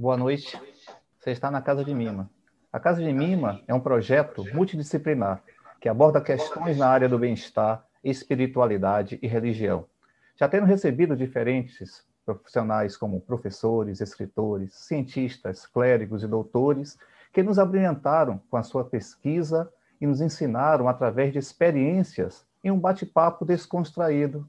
Boa noite. Você está na Casa de Mima. A Casa de Mima é um projeto multidisciplinar que aborda questões na área do bem-estar, espiritualidade e religião. Já tendo recebido diferentes profissionais como professores, escritores, cientistas, clérigos e doutores que nos abrilhantaram com a sua pesquisa e nos ensinaram através de experiências em um bate-papo descontraído,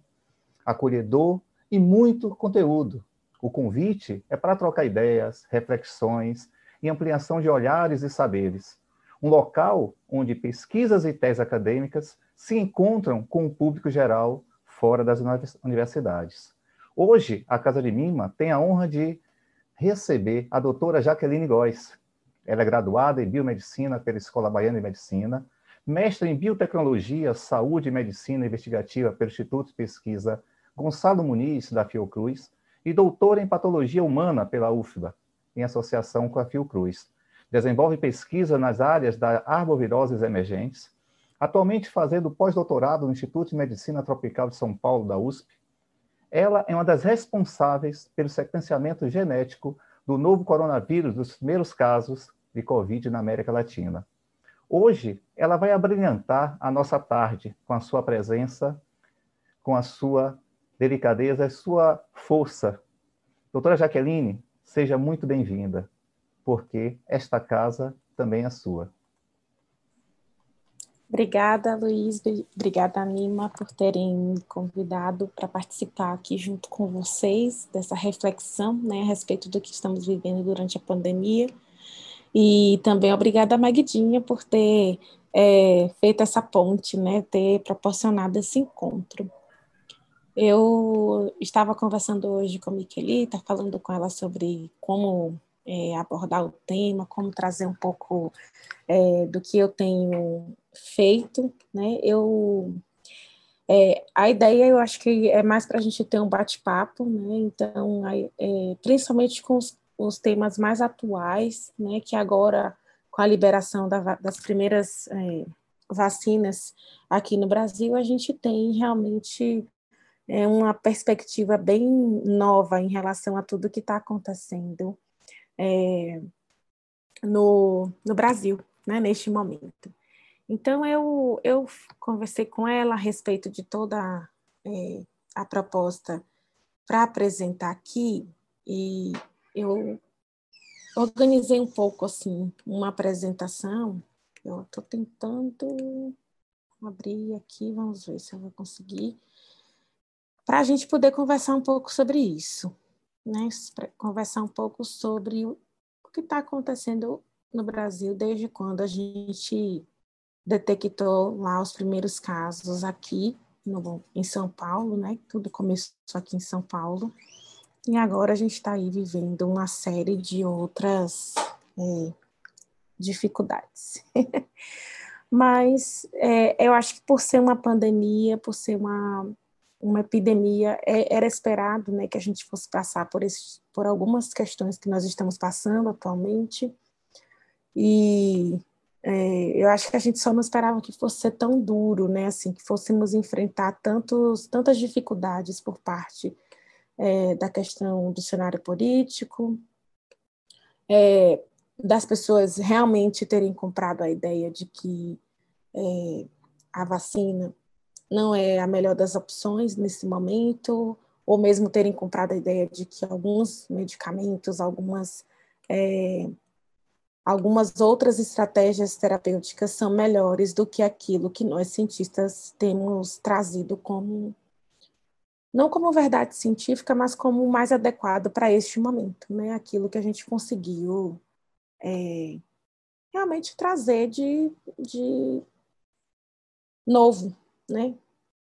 acolhedor e muito conteúdo. O convite é para trocar ideias, reflexões e ampliação de olhares e saberes. Um local onde pesquisas e teses acadêmicas se encontram com o público geral fora das universidades. Hoje, a Casa de Mima tem a honra de receber a doutora Jaqueline Góes. Ela é graduada em Biomedicina pela Escola Baiana de Medicina, mestre em Biotecnologia, Saúde e Medicina Investigativa pelo Instituto de Pesquisa Gonçalo Muniz, da Fiocruz, e doutora em Patologia Humana pela UFBA, em associação com a Fiocruz. Desenvolve pesquisa nas áreas da arboviroses emergentes, atualmente fazendo pós-doutorado no Instituto de Medicina Tropical de São Paulo, da USP. Ela é uma das responsáveis pelo sequenciamento genético do novo coronavírus dos primeiros casos de Covid na América Latina. Hoje, ela vai abrilhantar a nossa tarde com a sua presença, com a sua delicadeza e sua força. Doutora Jaqueline, seja muito bem-vinda, porque esta casa também é sua. Obrigada, Luiz. Obrigada, Nima, por terem me convidado para participar aqui junto com vocês dessa reflexão né, a respeito do que estamos vivendo durante a pandemia. E também obrigada Magdinha por ter é, feito essa ponte, né, ter proporcionado esse encontro. Eu estava conversando hoje com a Miquelita, falando com ela sobre como é, abordar o tema, como trazer um pouco é, do que eu tenho feito, né? Eu é, a ideia eu acho que é mais para a gente ter um bate-papo, né? Então, é, principalmente com os, os, temas mais atuais, né? Que agora com a liberação da, das primeiras é, vacinas aqui no Brasil, a gente tem realmente é, uma perspectiva bem nova em relação a tudo que está acontecendo é, no, no Brasil, né, neste momento. Então, eu, eu conversei com ela a respeito de toda é, a proposta para apresentar aqui, e eu organizei um pouco, assim, uma apresentação. Eu estou tentando abrir aqui, vamos ver se eu vou conseguir, para a gente poder conversar um pouco sobre isso, né? Conversar um pouco sobre o que está acontecendo no Brasil desde quando a gente detectou lá os primeiros casos aqui no, em São Paulo, né? Tudo começou aqui em São Paulo. E agora a gente está aí vivendo uma série de outras é, dificuldades. Mas é, eu acho que por ser uma pandemia, por ser uma, uma epidemia, é, era esperado né, que a gente fosse passar por, esse, por algumas questões que nós estamos passando atualmente. E é, eu acho que a gente só não esperava que fosse ser tão duro, né? Assim, que fôssemos enfrentar tantos, tantas dificuldades por parte é, da questão do cenário político, é, das pessoas realmente terem comprado a ideia de que é, a vacina não é a melhor das opções nesse momento, ou mesmo terem comprado a ideia de que alguns medicamentos, algumas é, algumas outras estratégias terapêuticas são melhores do que aquilo que nós cientistas temos trazido como não como verdade científica, mas como mais adequado para este momento, né? Aquilo que a gente conseguiu é, realmente trazer de, de novo, né?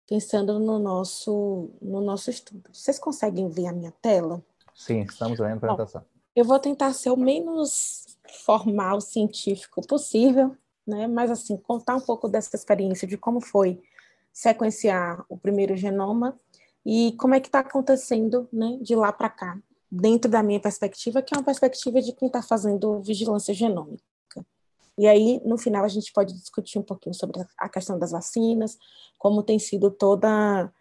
Pensando no nosso no nosso estudo. Vocês conseguem ver a minha tela? Sim, estamos vendo a apresentação. Bom, eu vou tentar ser o menos formal, científico possível, né? Mas assim, contar um pouco dessa experiência de como foi sequenciar o primeiro genoma e como é que está acontecendo, né, de lá para cá, dentro da minha perspectiva, que é uma perspectiva de quem está fazendo vigilância genômica. E aí, no final, a gente pode discutir um pouquinho sobre a questão das vacinas, como tem sido toda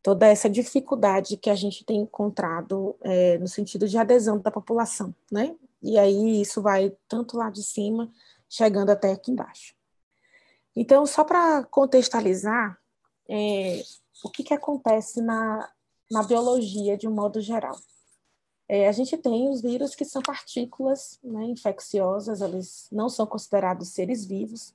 toda essa dificuldade que a gente tem encontrado é, no sentido de adesão da população, né? e aí isso vai tanto lá de cima, chegando até aqui embaixo. Então, só para contextualizar, é, o que, que acontece na, na biologia de um modo geral? É, a gente tem os vírus que são partículas né, infecciosas, eles não são considerados seres vivos,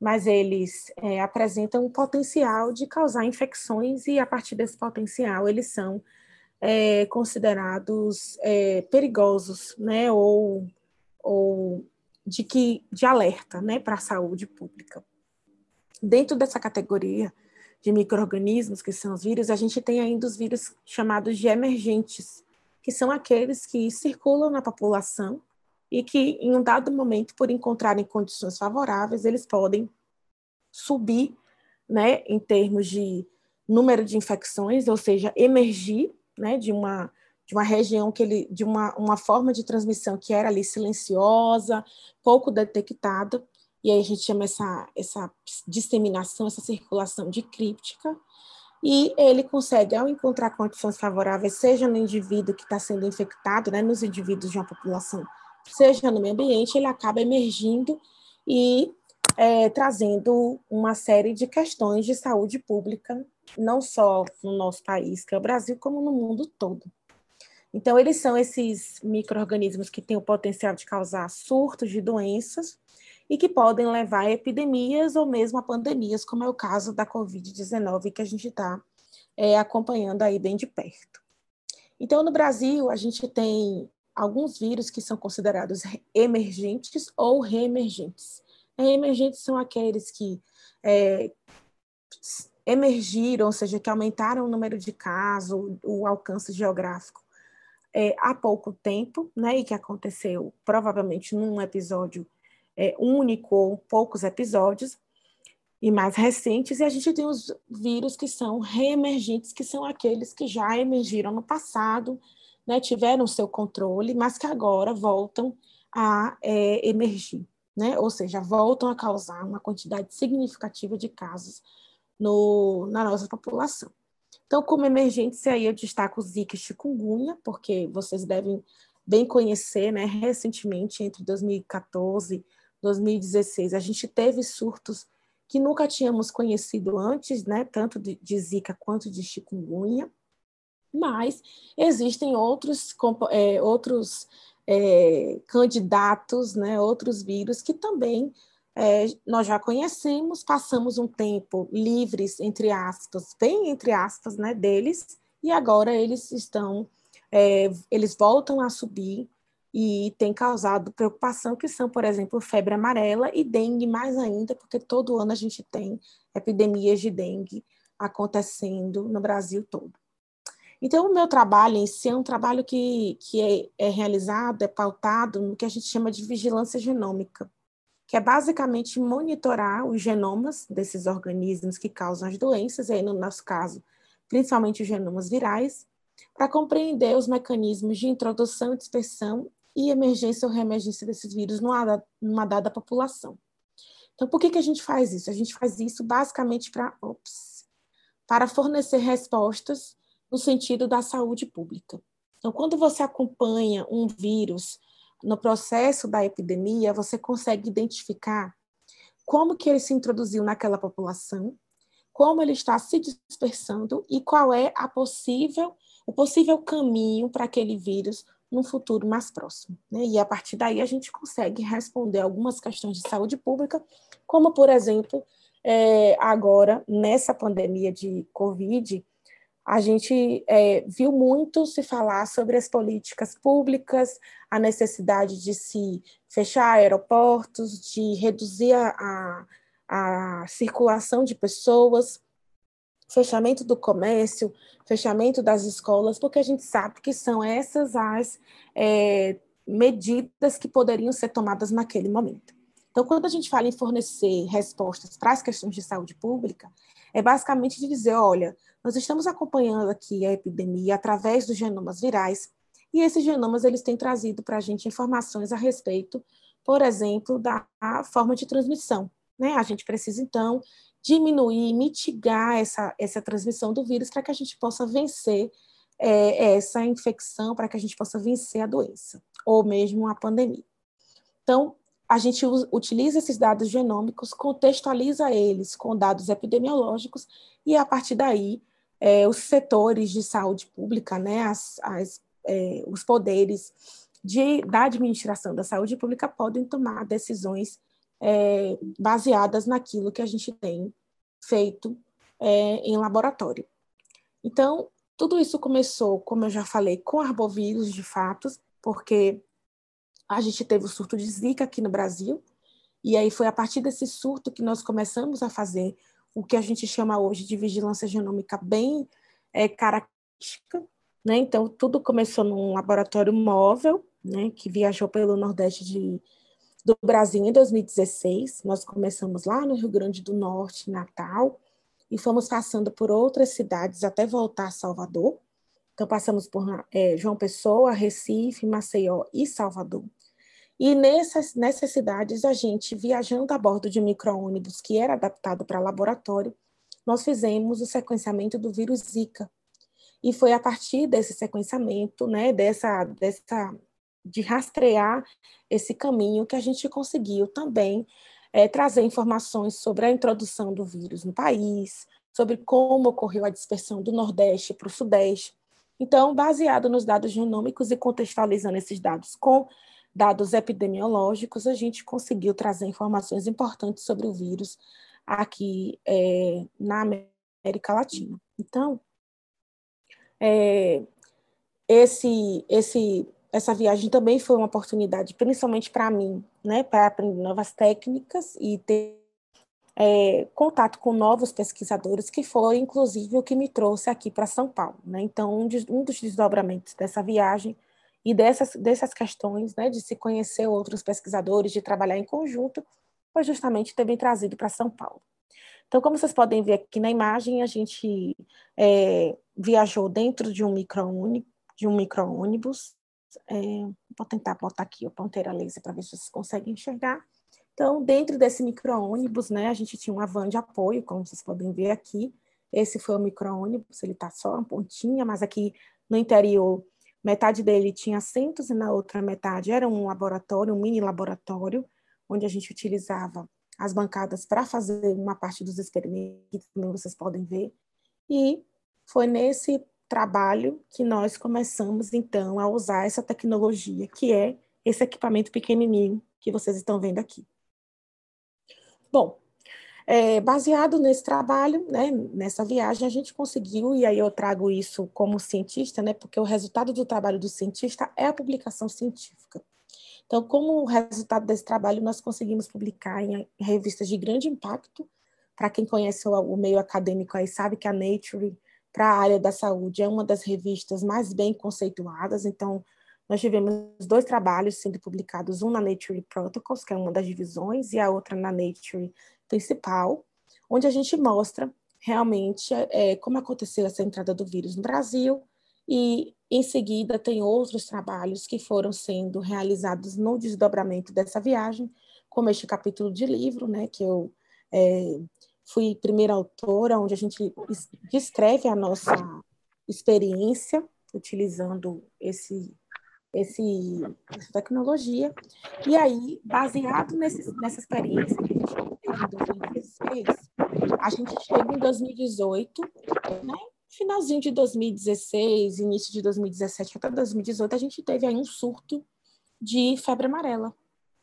mas eles é, apresentam um potencial de causar infecções e, a partir desse potencial, eles são é, considerados é, perigosos, né, ou, ou de, que, de alerta né, para a saúde pública. Dentro dessa categoria de micro-organismos, que são os vírus, a gente tem ainda os vírus chamados de emergentes, que são aqueles que circulam na população e que, em um dado momento, por encontrarem condições favoráveis, eles podem subir, né, em termos de número de infecções, ou seja, emergir, né, de uma de uma região que ele, de uma, uma forma de transmissão que era ali silenciosa, pouco detectada, e aí a gente chama essa, essa disseminação, essa circulação de críptica, e ele consegue, ao encontrar condições favoráveis, seja no indivíduo que está sendo infectado, né, nos indivíduos de uma população, seja no meio ambiente, ele acaba emergindo e é, trazendo uma série de questões de saúde pública, não só no nosso país, que é o Brasil, como no mundo todo. Então, eles são esses micro-organismos que têm o potencial de causar surtos de doenças, e que podem levar a epidemias ou mesmo a pandemias, como é o caso da Covid-19, que a gente está é, acompanhando aí bem de perto. Então, no Brasil, a gente tem alguns vírus que são considerados emergentes ou reemergentes. Reemergentes são aqueles que é, emergiram, ou seja, que aumentaram o número de casos, o alcance geográfico é, há pouco tempo, né, e que aconteceu provavelmente num episódio é, único ou poucos episódios, e mais recentes, e a gente tem os vírus que são reemergentes, que são aqueles que já emergiram no passado, né, tiveram seu controle, mas que agora voltam a é, emergir, né, ou seja, voltam a causar uma quantidade significativa de casos no, na nossa população. Então, como emergentes, aí eu destaco o Zika e chikungunya, porque vocês devem bem conhecer, né, recentemente, entre 2014 2016, a gente teve surtos que nunca tínhamos conhecido antes, né, tanto de, de Zika quanto de chikungunya, mas existem outros, é, outros é, candidatos, né, outros vírus que também é, nós já conhecemos, passamos um tempo livres, entre aspas, bem entre aspas, né, deles, e agora eles estão, é, eles voltam a subir e tem causado preocupação, que são, por exemplo, febre amarela e dengue mais ainda, porque todo ano a gente tem epidemias de dengue acontecendo no Brasil todo. Então, o meu trabalho em si é um trabalho que, que é, é realizado, é pautado no que a gente chama de vigilância genômica, que é basicamente monitorar os genomas desses organismos que causam as doenças, e aí no nosso caso, principalmente os genomas virais, para compreender os mecanismos de introdução e dispersão e emergência ou reemergência desses vírus numa, numa dada população. Então, por que, que a gente faz isso? A gente faz isso basicamente para, para fornecer respostas no sentido da saúde pública. Então, quando você acompanha um vírus no processo da epidemia, você consegue identificar como que ele se introduziu naquela população, como ele está se dispersando e qual é a possível, o possível caminho para aquele vírus num futuro mais próximo. Né? E a partir daí a gente consegue responder algumas questões de saúde pública, como, por exemplo, é, agora, nessa pandemia de Covid, a gente é, viu muito se falar sobre as políticas públicas, a necessidade de se fechar aeroportos, de reduzir a, a circulação de pessoas, fechamento do comércio, fechamento das escolas, porque a gente sabe que são essas as é, medidas que poderiam ser tomadas naquele momento. Então, quando a gente fala em fornecer respostas para as questões de saúde pública, é basicamente de dizer, olha, nós estamos acompanhando aqui a epidemia através dos genomas virais, e esses genomas eles têm trazido para a gente informações a respeito, por exemplo, da forma de transmissão. Né? A gente precisa, então, diminuir, mitigar essa, essa transmissão do vírus para que a gente possa vencer é, essa infecção, para que a gente possa vencer a doença. ou mesmo a pandemia. Então, a gente utiliza esses dados genômicos, contextualiza eles com dados epidemiológicos e, a partir daí, é, os setores de saúde pública, né, as, as, é, os poderes de, da administração da saúde pública podem tomar decisões é, baseadas naquilo que a gente tem feito é, em laboratório. Então, tudo isso começou, como eu já falei, com arbovírus de fatos, porque a gente teve o surto de Zika aqui no Brasil, e aí foi a partir desse surto que nós começamos a fazer o que a gente chama hoje de vigilância genômica bem é, característica. Né? Então, tudo começou num laboratório móvel, né, que viajou pelo Nordeste de, do Brasil em 2016. Nós começamos lá no Rio Grande do Norte, Natal, e fomos passando por outras cidades até voltar a Salvador. Então, passamos por é, João Pessoa, Recife, Maceió e Salvador. E nessas, nessas cidades, a gente, viajando a bordo de um micro-ônibus que era adaptado para laboratório, nós fizemos o sequenciamento do vírus Zika. E foi a partir desse sequenciamento, né, dessa, dessa, de rastrear esse caminho que a gente conseguiu também é, trazer informações sobre a introdução do vírus no país, sobre como ocorreu a dispersão do Nordeste para o Sudeste. Então, baseado nos dados genômicos e contextualizando esses dados com dados epidemiológicos, a gente conseguiu trazer informações importantes sobre o vírus aqui é, na América Latina. Então, é, esse, esse, essa viagem também foi uma oportunidade, principalmente para mim, né, para aprender novas técnicas e ter é, contato com novos pesquisadores, que foi, inclusive, o que me trouxe aqui para São Paulo. Né? Então, um, de, um dos desdobramentos dessa viagem e dessas, dessas questões, né, de se conhecer outros pesquisadores, de trabalhar em conjunto, foi justamente ter me trazido para São Paulo. Então, como vocês podem ver aqui na imagem, a gente é, viajou dentro de um micro-ônibus, de um micro-ônibus. É, vou tentar botar aqui a laser para ver se vocês conseguem enxergar. Então, dentro desse micro-ônibus, né, a gente tinha uma van de apoio, como vocês podem ver aqui. Esse foi o micro-ônibus, ele está só uma pontinha, mas aqui no interior Metade dele tinha assentos e na outra metade era um laboratório, um mini laboratório, onde a gente utilizava as bancadas para fazer uma parte dos experimentos, também vocês podem ver. E foi nesse trabalho que nós começamos, então, a usar essa tecnologia, que é esse equipamento pequenininho que vocês estão vendo aqui. Bom, é, baseado nesse trabalho, né, nessa viagem, a gente conseguiu, e aí eu trago isso como cientista, né, porque o resultado do trabalho do cientista é a publicação científica. Então, como resultado desse trabalho, nós conseguimos publicar em revistas de grande impacto. Para quem conhece o, o meio acadêmico aí, sabe que a Nature, para a área da saúde, é uma das revistas mais bem conceituadas. Então, nós tivemos dois trabalhos sendo publicados, um na Nature Protocols, que é uma das divisões, e a outra na Nature principal, onde a gente mostra realmente é, como aconteceu essa entrada do vírus no Brasil e em seguida tem outros trabalhos que foram sendo realizados no desdobramento dessa viagem, como este capítulo de livro, né, que eu é, fui primeira autora, onde a gente descreve a nossa experiência utilizando esse esse, essa tecnologia. E aí, baseado nesse, nessa experiência que a gente teve em 2016, a gente chega em 2018, né? finalzinho de 2016, início de 2017 até 2018, a gente teve aí um surto de febre amarela.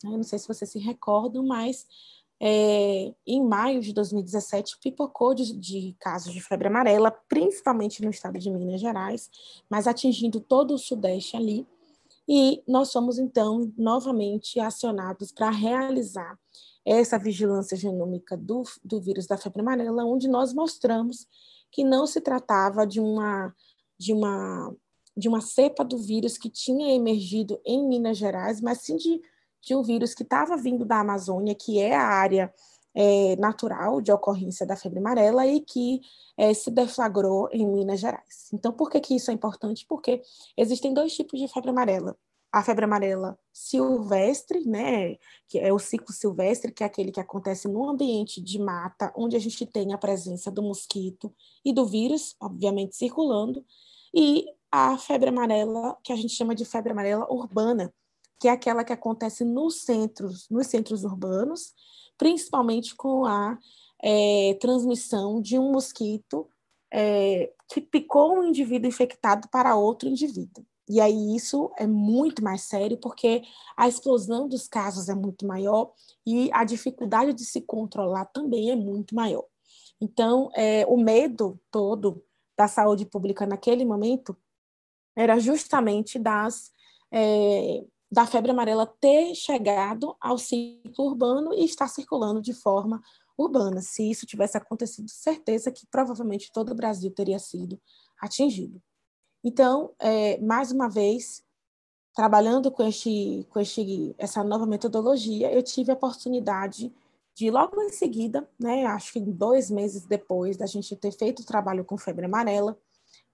Eu não sei se vocês se recordam, mas é, em maio de 2017 pipocou de, de, casos de febre amarela, principalmente no estado de Minas Gerais, mas atingindo todo o sudeste ali. E nós somos, então, novamente acionados para realizar essa vigilância genômica do, do vírus da febre amarela, onde nós mostramos que não se tratava de uma, de uma, de uma cepa do vírus que tinha emergido em Minas Gerais, mas sim de, de um vírus que estava vindo da Amazônia, que é a área é, natural de ocorrência da febre amarela e que é, se deflagrou em Minas Gerais. Então, por que, que isso é importante? Porque existem dois tipos de febre amarela. A febre amarela silvestre, né, que é o ciclo silvestre, que é aquele que acontece no ambiente de mata, onde a gente tem a presença do mosquito e do vírus, obviamente, circulando, e a febre amarela, que a gente chama de febre amarela urbana, que é aquela que acontece nos centros, nos centros urbanos, principalmente com a é, transmissão de um mosquito é, que picou um indivíduo infectado para outro indivíduo. E aí isso é muito mais sério, porque a explosão dos casos é muito maior e a dificuldade de se controlar também é muito maior. Então, é, o medo todo da saúde pública naquele momento era justamente das é, da febre amarela ter chegado ao ciclo urbano e estar circulando de forma urbana. Se isso tivesse acontecido, certeza que provavelmente todo o Brasil teria sido atingido. Então, é, mais uma vez, trabalhando com, este, com este, essa nova metodologia, eu tive a oportunidade de, logo em seguida, né, acho que dois meses depois da gente ter feito o trabalho com febre amarela,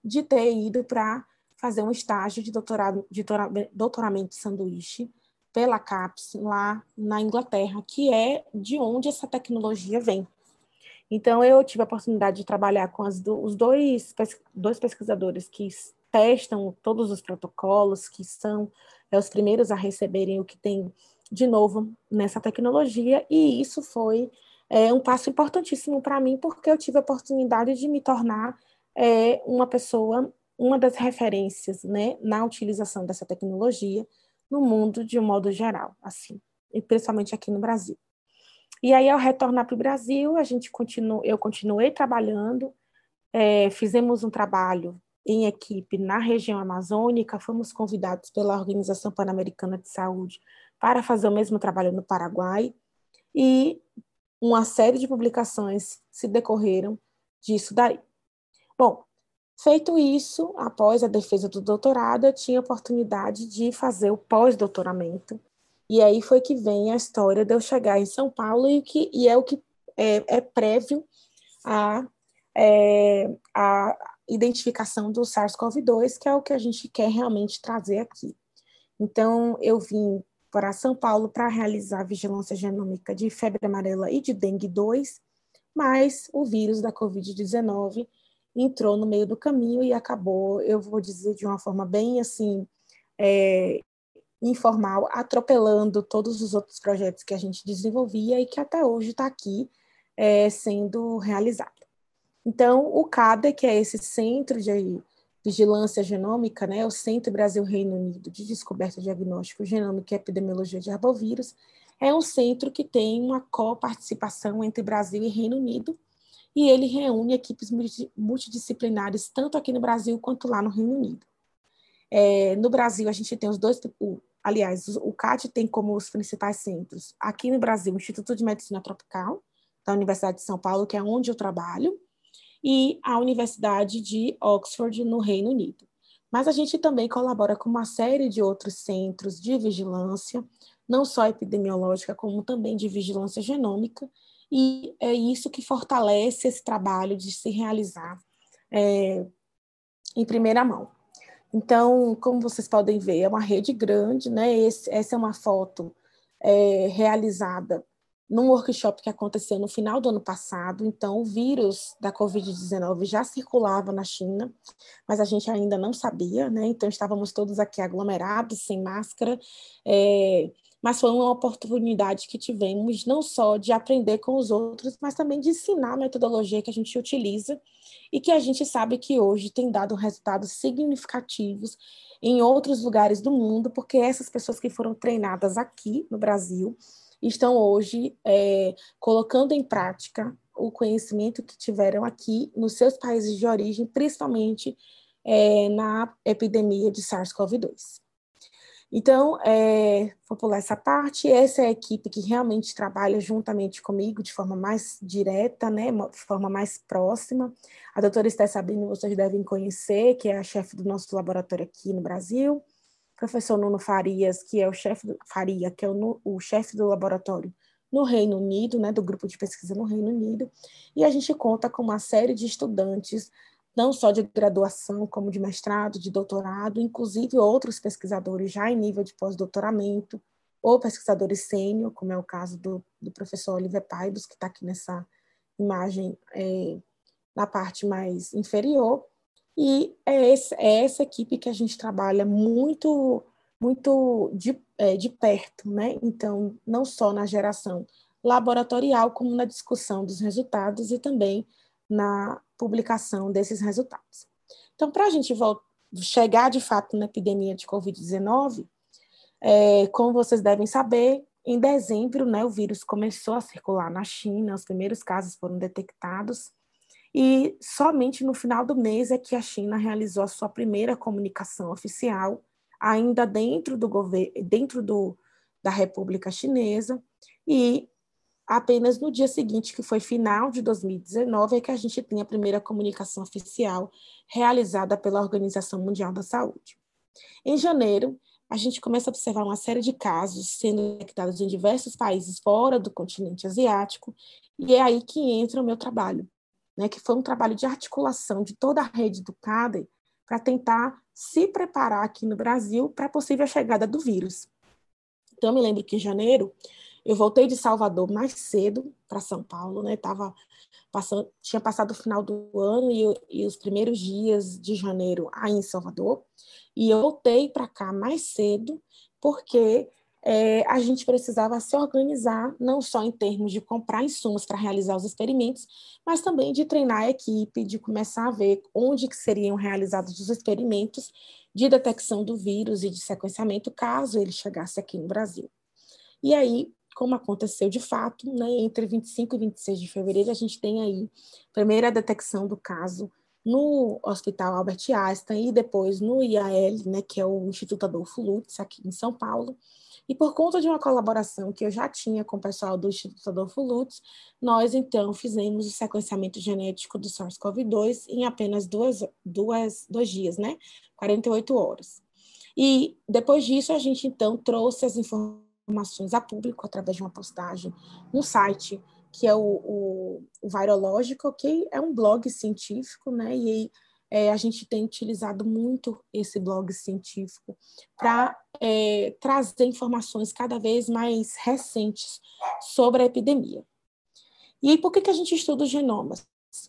de ter ido para fazer um estágio de, doutorado, de doutoramento sanduíche pela CAPES, lá na Inglaterra, que é de onde essa tecnologia vem. Então, eu tive a oportunidade de trabalhar com do, os dois, dois pesquisadores que testam todos os protocolos, que são é, os primeiros a receberem o que tem de novo nessa tecnologia, e isso foi é, um passo importantíssimo para mim, porque eu tive a oportunidade de me tornar é, uma pessoa, uma das referências né, na utilização dessa tecnologia no mundo de um modo geral, assim, e principalmente aqui no Brasil. E aí, ao retornar para o Brasil, a gente continu, eu continuei trabalhando, é, fizemos um trabalho em equipe na região amazônica, fomos convidados pela Organização Pan-Americana de Saúde para fazer o mesmo trabalho no Paraguai, e uma série de publicações se decorreram disso daí. Bom, feito isso, após a defesa do doutorado, eu tinha a oportunidade de fazer o pós-doutoramento, e aí foi que vem a história de eu chegar em São Paulo, e, que, e é o que é, é prévio a, é, a identificação do SARS-CoV-2, que é o que a gente quer realmente trazer aqui. Então, eu vim para São Paulo para realizar vigilância genômica de febre amarela e de dengue 2, mas o vírus da Covid-19 entrou no meio do caminho e acabou, eu vou dizer de uma forma bem assim, é, informal, atropelando todos os outros projetos que a gente desenvolvia e que até hoje está aqui é, sendo realizado. Então, o CADE, que é esse Centro de Vigilância Genômica, né, o Centro Brasil-Reino Unido de Descoberta, Diagnóstico, Genômica e Epidemiologia de Arbovírus, é um centro que tem uma coparticipação entre Brasil e Reino Unido, e ele reúne equipes multidisciplinares, tanto aqui no Brasil quanto lá no Reino Unido. É, no Brasil, a gente tem os dois, o, aliás, o CAT tem como os principais centros, aqui no Brasil, o Instituto de Medicina Tropical, da Universidade de São Paulo, que é onde eu trabalho, e a Universidade de Oxford, no Reino Unido. Mas a gente também colabora com uma série de outros centros de vigilância, não só epidemiológica, como também de vigilância genômica, e é isso que fortalece esse trabalho de se realizar é, em primeira mão. Então, como vocês podem ver, é uma rede grande, né? Esse, essa é uma foto é, realizada num workshop que aconteceu no final do ano passado. Então, o vírus da Covid-19 já circulava na China, mas a gente ainda não sabia, né? Então, estávamos todos aqui aglomerados, sem máscara. É, mas foi uma oportunidade que tivemos não só de aprender com os outros, mas também de ensinar a metodologia que a gente utiliza e que a gente sabe que hoje tem dado resultados significativos em outros lugares do mundo, porque essas pessoas que foram treinadas aqui no Brasil estão hoje é, colocando em prática o conhecimento que tiveram aqui nos seus países de origem, principalmente é, na epidemia de SARS-CoV-2. Então, é, vou pular essa parte. Essa é a equipe que realmente trabalha juntamente comigo de forma mais direta, né, de forma mais próxima. A doutora Esté Sabino, vocês devem conhecer, que é a chefe do nosso laboratório aqui no Brasil professor Nuno Farias, que é o chefe Faria, que é o, o chefe do laboratório no Reino Unido, né, do grupo de pesquisa no Reino Unido, e a gente conta com uma série de estudantes, não só de graduação, como de mestrado, de doutorado, inclusive outros pesquisadores já em nível de pós-doutoramento, ou pesquisadores sênior, como é o caso do, do professor Oliver Paidos, que está aqui nessa imagem é, na parte mais inferior, e é, esse, é essa equipe que a gente trabalha muito muito de, é, de perto, né? Então, não só na geração laboratorial, como na discussão dos resultados e também na publicação desses resultados. Então, para a gente chegar de fato na epidemia de Covid-19, é, como vocês devem saber, em dezembro, né, o vírus começou a circular na China, os primeiros casos foram detectados, e somente no final do mês é que a China realizou a sua primeira comunicação oficial, ainda dentro do governo, dentro do, da República Chinesa, e apenas no dia seguinte, que foi final de 2019, é que a gente tem a primeira comunicação oficial realizada pela Organização Mundial da Saúde. Em janeiro, a gente começa a observar uma série de casos sendo detectados em diversos países fora do continente asiático, e é aí que entra o meu trabalho, né, que foi um trabalho de articulação de toda a rede do CADE para tentar se preparar aqui no Brasil para a possível chegada do vírus. Então, eu me lembro que em janeiro eu voltei de Salvador mais cedo para São Paulo, né? Tava passando, tinha passado o final do ano e, e os primeiros dias de janeiro aí em Salvador. E eu voltei para cá mais cedo porque é, a gente precisava se organizar, não só em termos de comprar insumos para realizar os experimentos, mas também de treinar a equipe, de começar a ver onde que seriam realizados os experimentos de detecção do vírus e de sequenciamento, caso ele chegasse aqui no Brasil. E aí, como aconteceu de fato, né, entre 25 e 26 de fevereiro, a gente tem aí a primeira detecção do caso no Hospital Albert Einstein e depois no IAL, né, que é o Instituto Adolfo Lutz, aqui em São Paulo. E por conta de uma colaboração que eu já tinha com o pessoal do Instituto Adolfo Lutz, nós então fizemos o sequenciamento genético do SARS-CoV-2 em apenas duas, duas, dois dias, né? 48 horas. E depois disso, a gente então trouxe as informações informações a público através de uma postagem no site que é o, o, o Virological, que é um blog científico, né? E é, a gente tem utilizado muito esse blog científico para é, trazer informações cada vez mais recentes sobre a epidemia. E por que, que a gente estuda os genomas?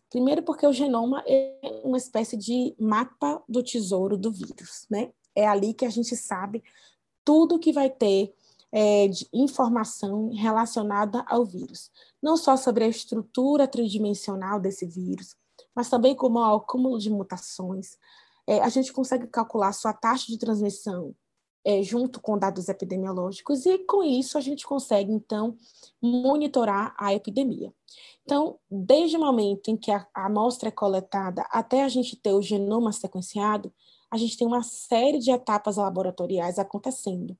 Primeiro, porque o genoma é uma espécie de mapa do tesouro do vírus, né? É ali que a gente sabe tudo que vai ter é, de informação relacionada ao vírus, não só sobre a estrutura tridimensional desse vírus, mas também como o acúmulo de mutações. É, a gente consegue calcular sua taxa de transmissão é, junto com dados epidemiológicos, e com isso a gente consegue, então, monitorar a epidemia. Então, desde o momento em que a, a amostra é coletada até a gente ter o genoma sequenciado, a gente tem uma série de etapas laboratoriais acontecendo.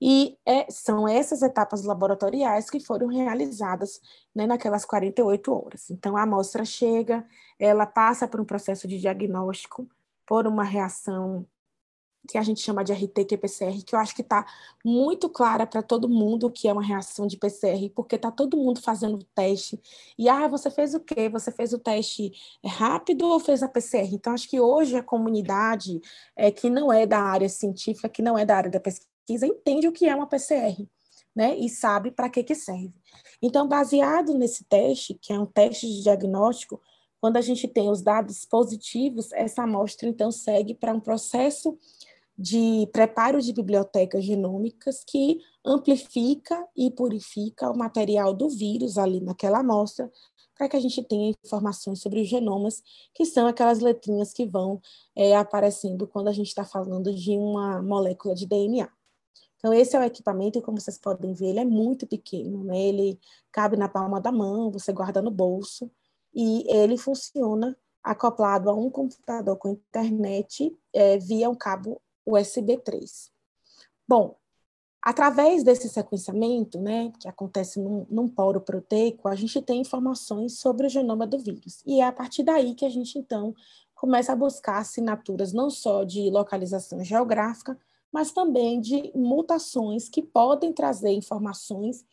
E é, são essas etapas laboratoriais que foram realizadas né, naquelas 48 horas. Então, a amostra chega, ela passa por um processo de diagnóstico, por uma reação que a gente chama de RT-qPCR, que eu acho que está muito clara para todo mundo que é uma reação de PCR, porque está todo mundo fazendo o teste. E, ah, você fez o quê? Você fez o teste rápido ou fez a PCR? Então, acho que hoje a comunidade é, que não é da área científica, que não é da área da pesquisa, pesquisa entende o que é uma PCR, né? E sabe para que, que serve. Então, baseado nesse teste, que é um teste de diagnóstico, quando a gente tem os dados positivos, essa amostra então segue para um processo de preparo de bibliotecas genômicas que amplifica e purifica o material do vírus ali naquela amostra, para que a gente tenha informações sobre os genomas, que são aquelas letrinhas que vão é, aparecendo quando a gente está falando de uma molécula de DNA. Então, esse é o equipamento, e como vocês podem ver, ele é muito pequeno, né? Ele cabe na palma da mão, você guarda no bolso, e ele funciona acoplado a um computador com internet é, via um cabo USB 3. Bom, através desse sequenciamento, né, que acontece num, num poro proteico, a gente tem informações sobre o genoma do vírus. E é a partir daí que a gente, então, começa a buscar assinaturas não só de localização geográfica, mas também de mutações que podem trazer informações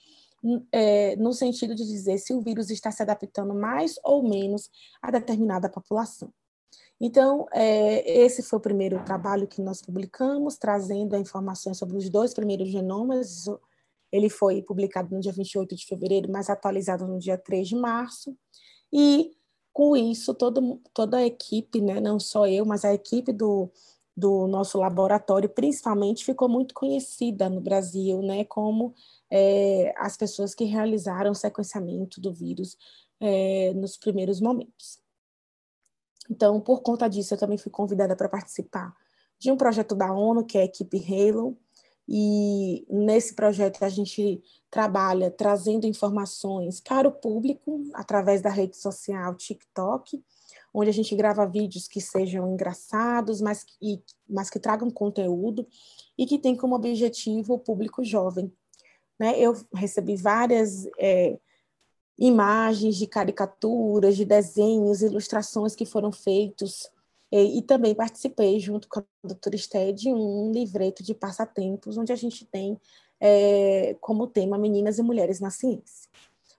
é, no sentido de dizer se o vírus está se adaptando mais ou menos a determinada população. Então, é, esse foi o primeiro trabalho que nós publicamos, trazendo informações sobre os dois primeiros genomas. Ele foi publicado no dia 28 de fevereiro, mas atualizado no dia 3 de março. E, com isso, todo, toda a equipe, né, não só eu, mas a equipe do do nosso laboratório, principalmente, ficou muito conhecida no Brasil, né, como é, as pessoas que realizaram o sequenciamento do vírus é, nos primeiros momentos. Então, por conta disso, eu também fui convidada para participar de um projeto da ONU, que é a equipe Halo, e nesse projeto a gente trabalha trazendo informações para o público através da rede social TikTok, onde a gente grava vídeos que sejam engraçados, mas, e, mas que tragam conteúdo e que tem como objetivo o público jovem. Né? Eu recebi várias é, imagens de caricaturas, de desenhos, ilustrações que foram feitos é, e também participei, junto com a doutora Esté, de um livreto de passatempos, onde a gente tem é, como tema Meninas e Mulheres na Ciência.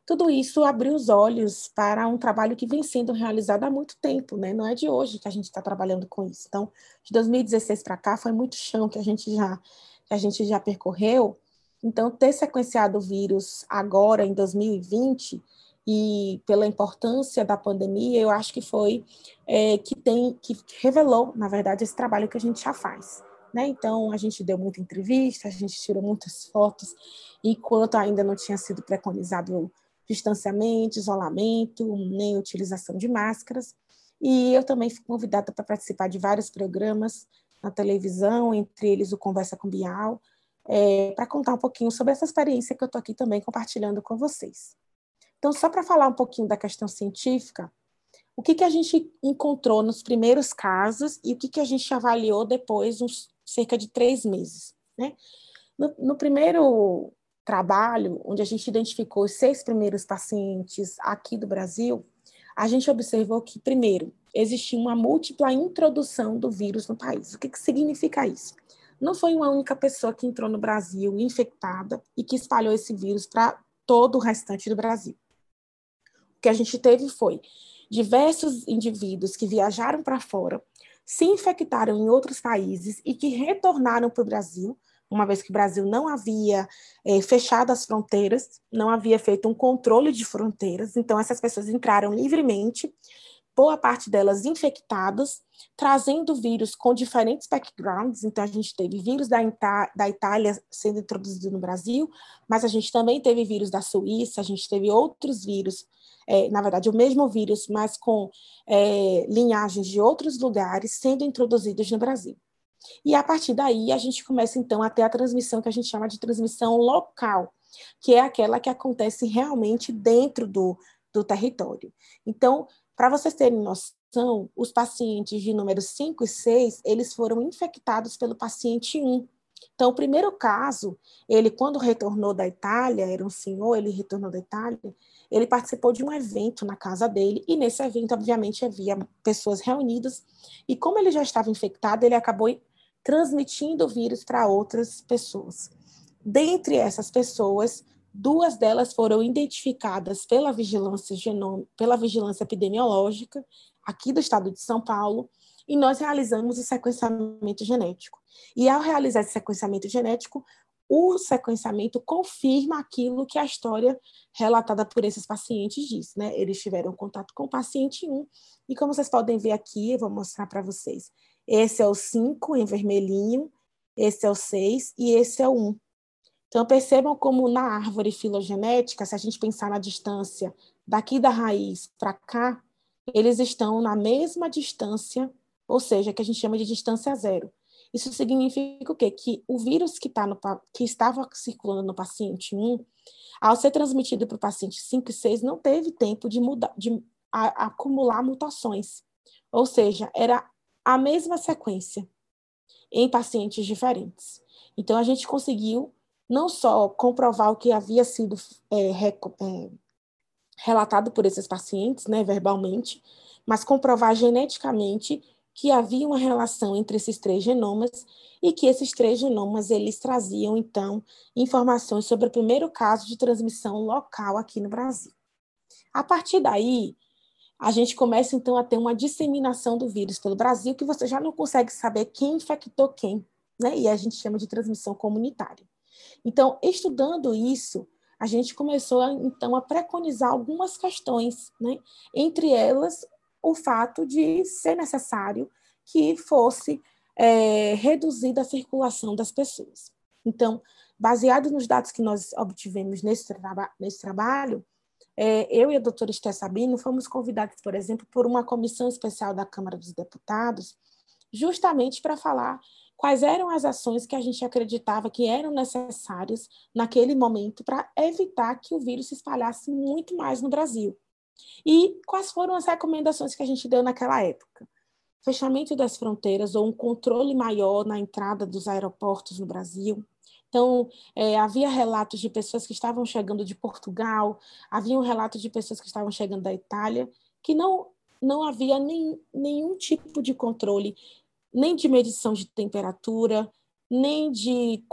Tudo isso abriu os olhos para um trabalho que vem sendo realizado há muito tempo, né? Não é de hoje que a gente está trabalhando com isso. Então, de 2016 para cá foi muito chão que a gente já que a gente já percorreu. Então, ter sequenciado o vírus agora em 2020 e pela importância da pandemia, eu acho que foi é, que tem que revelou, na verdade, esse trabalho que a gente já faz. Né? Então, a gente deu muita entrevista, a gente tirou muitas fotos, enquanto ainda não tinha sido preconizado distanciamento, isolamento, nem utilização de máscaras. E eu também fui convidada para participar de vários programas na televisão, entre eles o Conversa com Bial, é, para contar um pouquinho sobre essa experiência que eu estou aqui também compartilhando com vocês. Então, só para falar um pouquinho da questão científica, o que, que a gente encontrou nos primeiros casos e o que, que a gente avaliou depois, uns cerca de três meses. Né? No, no primeiro trabalho, onde a gente identificou os seis primeiros pacientes aqui do Brasil, a gente observou que, primeiro, existia uma múltipla introdução do vírus no país. O que, que significa isso? Não foi uma única pessoa que entrou no Brasil infectada e que espalhou esse vírus para todo o restante do Brasil. O que a gente teve foi diversos indivíduos que viajaram para fora, se infectaram em outros países e que retornaram para o Brasil uma vez que o Brasil não havia é, fechado as fronteiras, não havia feito um controle de fronteiras, então essas pessoas entraram livremente, boa parte delas infectadas, trazendo vírus com diferentes backgrounds. Então, a gente teve vírus da, da Itália sendo introduzido no Brasil, mas a gente também teve vírus da Suíça, a gente teve outros vírus, é, na verdade, o mesmo vírus, mas com é, linhagens de outros lugares sendo introduzidos no Brasil. E a partir daí a gente começa então a ter a transmissão que a gente chama de transmissão local, que é aquela que acontece realmente dentro do, do território. Então, para vocês terem noção, os pacientes de número 5 e 6, eles foram infectados pelo paciente 1. Então, o primeiro caso, ele quando retornou da Itália, era um senhor, ele retornou da Itália, ele participou de um evento na casa dele, e nesse evento, obviamente, havia pessoas reunidas, e como ele já estava infectado, ele acabou transmitindo o vírus para outras pessoas. Dentre essas pessoas, duas delas foram identificadas pela vigilância genômica, pela vigilância epidemiológica aqui do estado de São Paulo, e nós realizamos o sequenciamento genético. E ao realizar esse sequenciamento genético, o sequenciamento confirma aquilo que a história relatada por esses pacientes diz, né? Eles tiveram contato com o paciente 1, e como vocês podem ver aqui, eu vou mostrar para vocês, esse é o 5 em vermelhinho, esse é o 6 e esse é o 1. Um. Então, percebam como na árvore filogenética, se a gente pensar na distância daqui da raiz para cá, eles estão na mesma distância, ou seja, que a gente chama de distância zero. Isso significa o quê? Que o vírus que, tá no, que estava circulando no paciente 1, ao ser transmitido para o paciente 5 e 6, não teve tempo de, mudar, de a, acumular mutações. Ou seja, era a mesma sequência em pacientes diferentes. Então, a gente conseguiu não só comprovar o que havia sido é, é, relatado por esses pacientes, né, verbalmente, mas comprovar geneticamente que havia uma relação entre esses três genomas e que esses três genomas eles traziam então informações sobre o primeiro caso de transmissão local aqui no Brasil. A partir daí, a gente começa então a ter uma disseminação do vírus pelo Brasil que você já não consegue saber quem infectou quem, né? E a gente chama de transmissão comunitária. Então, estudando isso, a gente começou então a preconizar algumas questões, né? Entre elas, o fato de ser necessário que fosse é, reduzida a circulação das pessoas. Então, baseado nos dados que nós obtivemos nesse, traba nesse trabalho, é, eu e a doutora Esté Sabino fomos convidados, por exemplo, por uma comissão especial da Câmara dos Deputados, justamente para falar quais eram as ações que a gente acreditava que eram necessárias naquele momento para evitar que o vírus se espalhasse muito mais no Brasil. E quais foram as recomendações que a gente deu naquela época? Fechamento das fronteiras ou um controle maior na entrada dos aeroportos no Brasil. Então, é, havia relatos de pessoas que estavam chegando de Portugal, havia um relato de pessoas que estavam chegando da Itália, que não, não havia nem, nenhum tipo de controle nem de medição de temperatura, nem de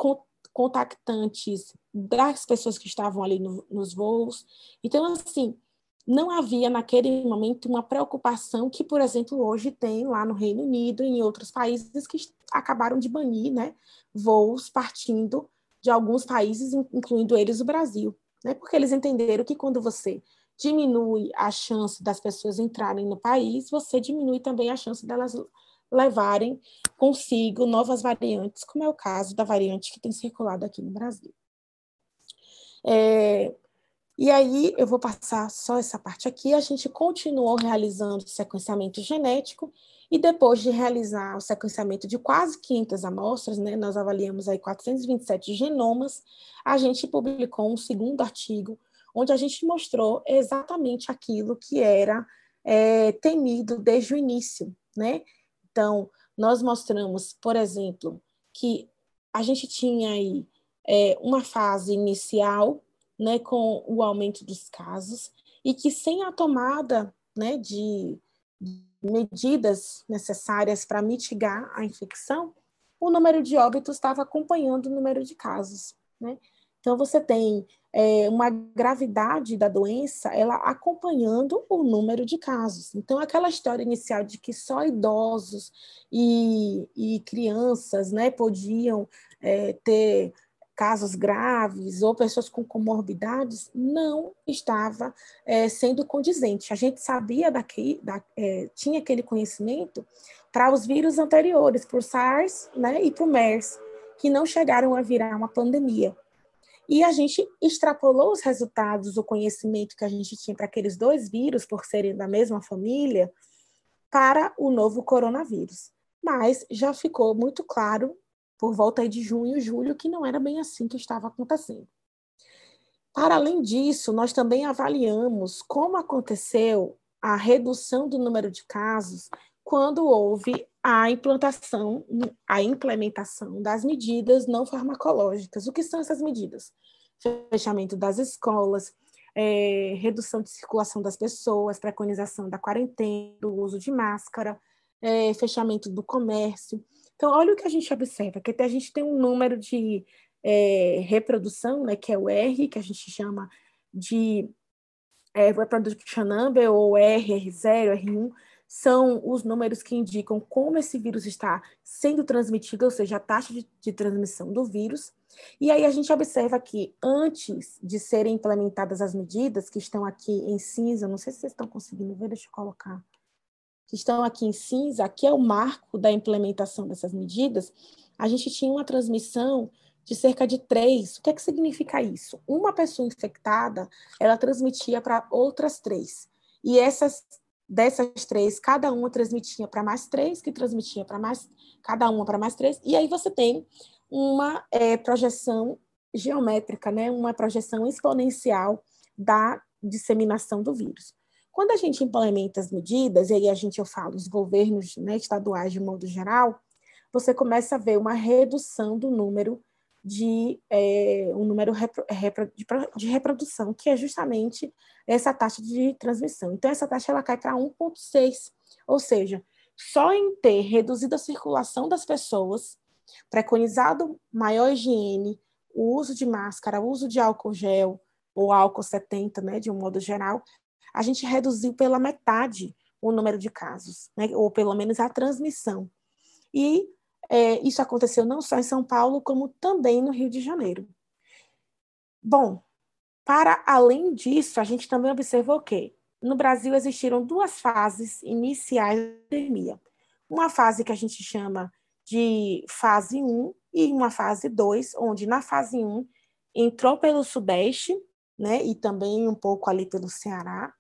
contactantes das pessoas que estavam ali no, nos voos. Então, assim, não havia naquele momento uma preocupação que, por exemplo, hoje tem lá no Reino Unido e em outros países que acabaram de banir né, voos partindo de alguns países, incluindo eles o Brasil. Né, porque eles entenderam que quando você diminui a chance das pessoas entrarem no país, você diminui também a chance delas levarem consigo novas variantes, como é o caso da variante que tem circulado aqui no Brasil. É, e aí, eu vou passar só essa parte aqui. A gente continuou realizando sequenciamento genético e depois de realizar o sequenciamento de quase 500 amostras, né, nós avaliamos aí 427 genomas, a gente publicou um segundo artigo onde a gente mostrou exatamente aquilo que era é, temido desde o início, né? Então, nós mostramos, por exemplo, que a gente tinha aí é, uma fase inicial, né, com o aumento dos casos, e que sem a tomada né, de medidas necessárias para mitigar a infecção, o número de óbitos estava acompanhando o número de casos. Né? Então, você tem é, uma gravidade da doença, ela acompanhando o número de casos. Então, aquela história inicial de que só idosos e, e crianças né, podiam é, ter casos graves ou pessoas com comorbidades, não estava é, sendo condizente. A gente sabia daqui, da, é, tinha aquele conhecimento para os vírus anteriores, para o SARS né, e para o MERS, que não chegaram a virar uma pandemia. E a gente extrapolou os resultados, o conhecimento que a gente tinha para aqueles dois vírus, por serem da mesma família, para o novo coronavírus. Mas já ficou muito claro, por volta de junho julho, que não era bem assim que estava acontecendo. Para além disso, nós também avaliamos como aconteceu a redução do número de casos quando houve a implantação, a implementação das medidas não farmacológicas. O que são essas medidas? Fechamento das escolas, é, redução de circulação das pessoas, preconização da quarentena, do uso de máscara, é, fechamento do comércio. Então, olha o que a gente observa, que a gente tem um número de é, reprodução, né, que é o R, que a gente chama de é, Reproduction Number, ou R, R0, R1, são os números que indicam como esse vírus está sendo transmitido, ou seja, a taxa de, de, transmissão do vírus. E aí a gente observa que antes de serem implementadas as medidas, que estão aqui em cinza, não sei se vocês estão conseguindo ver, deixa eu colocar, que estão aqui em cinza, aqui é o marco da implementação dessas medidas, a gente tinha uma transmissão de cerca de três. O que é que significa isso? Uma pessoa infectada, ela transmitia para outras três. E essas dessas três, cada uma transmitia para mais três, que transmitia para mais, cada uma para mais três, e aí você tem uma é, projeção geométrica, né, uma projeção exponencial da disseminação do vírus. Quando a gente implementa as medidas, e aí a gente, eu falo, os governos né, estaduais de modo geral, você começa a ver uma redução do número de é, um número repro, repro, de, de, reprodução, que é justamente essa taxa de transmissão. Então, essa taxa ela cai para 1,6, ou seja, só em ter reduzido a circulação das pessoas, preconizado maior higiene, o uso de máscara, o uso de álcool gel, ou álcool 70, né, de um modo geral, a gente reduziu pela metade o número de casos, né, ou pelo menos a transmissão. E é, isso aconteceu não só em São Paulo, como também no Rio de Janeiro. Bom, para além disso, a gente também observou que no Brasil existiram duas fases iniciais da pandemia. Uma fase que a gente chama de fase 1 e uma fase 2, onde na fase 1 entrou pelo Sudeste, né, e também um pouco ali pelo Ceará,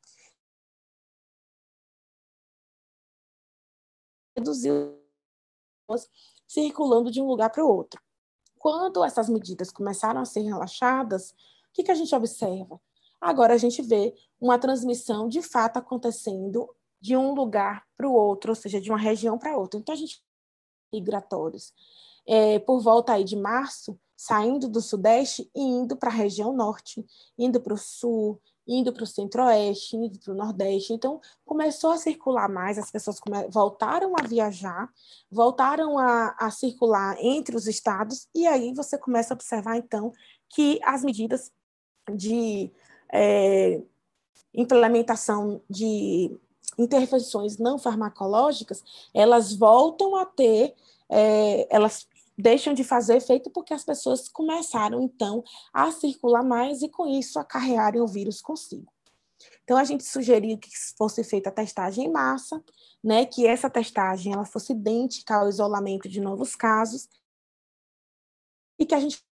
reduziu circulando de um lugar para o outro. Quando essas medidas começaram a ser relaxadas, o que, que a gente observa? Agora a gente vê uma transmissão de fato acontecendo de um lugar para o outro, ou seja, de uma região para outra. Então a gente migratórios. É, por volta aí de março, saindo do sudeste e indo para a região norte, indo para o sul, indo para o centro-oeste, indo para o nordeste. Então, começou a circular mais, as pessoas voltaram a viajar, voltaram a, a circular entre os estados, e aí você começa a observar, então, que as medidas de é, implementação de intervenções não farmacológicas, elas voltam a ter, é, elas deixam de fazer efeito porque as pessoas começaram, então, a circular mais e, com isso, acarrearem o vírus consigo. Então, a gente sugeriu que fosse feita a testagem em massa, né, que essa testagem ela fosse idêntica ao isolamento de novos casos e que a gente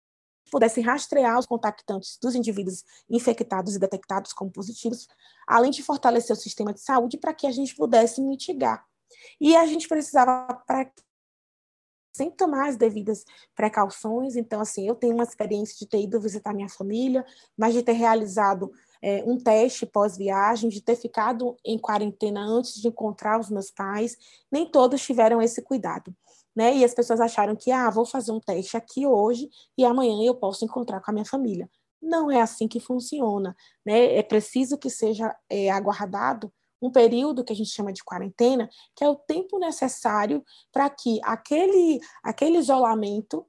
pudesse rastrear os contactantes dos indivíduos infectados e detectados como positivos, além de fortalecer o sistema de saúde para que a gente pudesse mitigar. E a gente precisava, para sem tomar as devidas precauções. Então, assim, eu tenho uma experiência de ter ido visitar minha família, mas de ter realizado é, um teste pós-viagem, de ter ficado em quarentena antes de encontrar os meus pais. Nem todos tiveram esse cuidado. Né? E as pessoas acharam que, ah, vou fazer um teste aqui hoje e amanhã eu posso encontrar com a minha família. Não é assim que funciona, né? É preciso que seja é, aguardado um período que a gente chama de quarentena, que é o tempo necessário para que aquele, aquele isolamento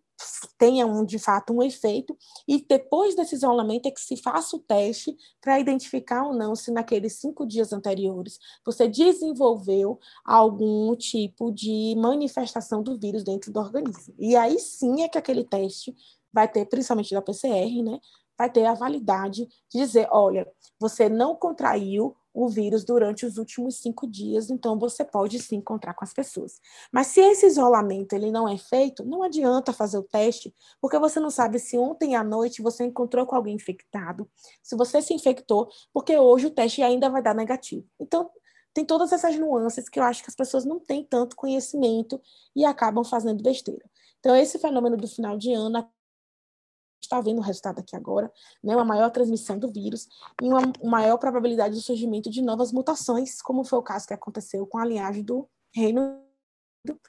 tenha um, de fato um efeito e depois desse isolamento é que se faça o teste para identificar ou não se naqueles cinco dias anteriores você desenvolveu algum tipo de manifestação do vírus dentro do organismo. E aí sim é que aquele teste vai ter, principalmente da PCR, né, vai ter a validade de dizer, olha, você não contraiu o vírus durante os últimos cinco dias, então você pode se encontrar com as pessoas. Mas se esse isolamento ele não é feito, não adianta fazer o teste, porque você não sabe se ontem à noite você encontrou com alguém infectado, se você se infectou, porque hoje o teste ainda vai dar negativo. Então, tem todas essas nuances que eu acho que as pessoas não têm tanto conhecimento e acabam fazendo besteira. Então, esse fenômeno do final de ano está vendo o resultado aqui agora, né, uma maior transmissão do vírus e uma maior probabilidade de surgimento de novas mutações, como foi o caso que aconteceu com a linhagem do Reino Unido.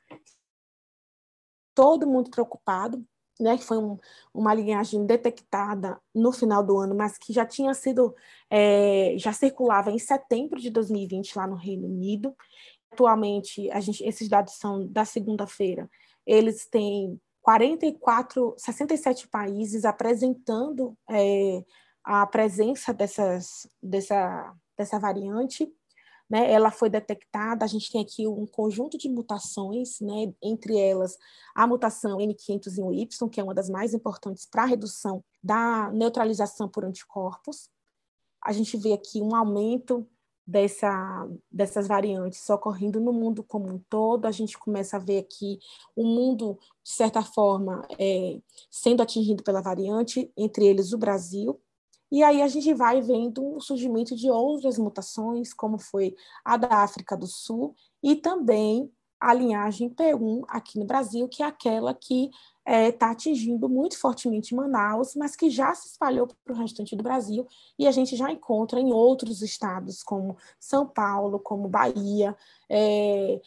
Todo mundo preocupado, né, que foi um, uma linhagem detectada no final do ano, mas que já tinha sido, é, já circulava em setembro de 2020 lá no Reino Unido. Atualmente, a gente, esses dados são da segunda-feira, eles têm 44, 67 países apresentando é, a presença dessas, dessa, dessa variante. Né? Ela foi detectada, a gente tem aqui um conjunto de mutações, né? entre elas a mutação N501Y, que é uma das mais importantes para a redução da neutralização por anticorpos. A gente vê aqui um aumento dessa, dessas variantes ocorrendo no mundo como um todo, a gente começa a ver aqui o mundo, de certa forma, é, sendo atingido pela variante, entre eles o Brasil, e aí a gente vai vendo o surgimento de outras mutações, como foi a da África do Sul, e também a linhagem P1 aqui no Brasil, que é aquela que está é, tá atingindo muito fortemente Manaus, mas que já se espalhou para o restante do Brasil e a gente já encontra em outros estados, como São Paulo, como Bahia, é,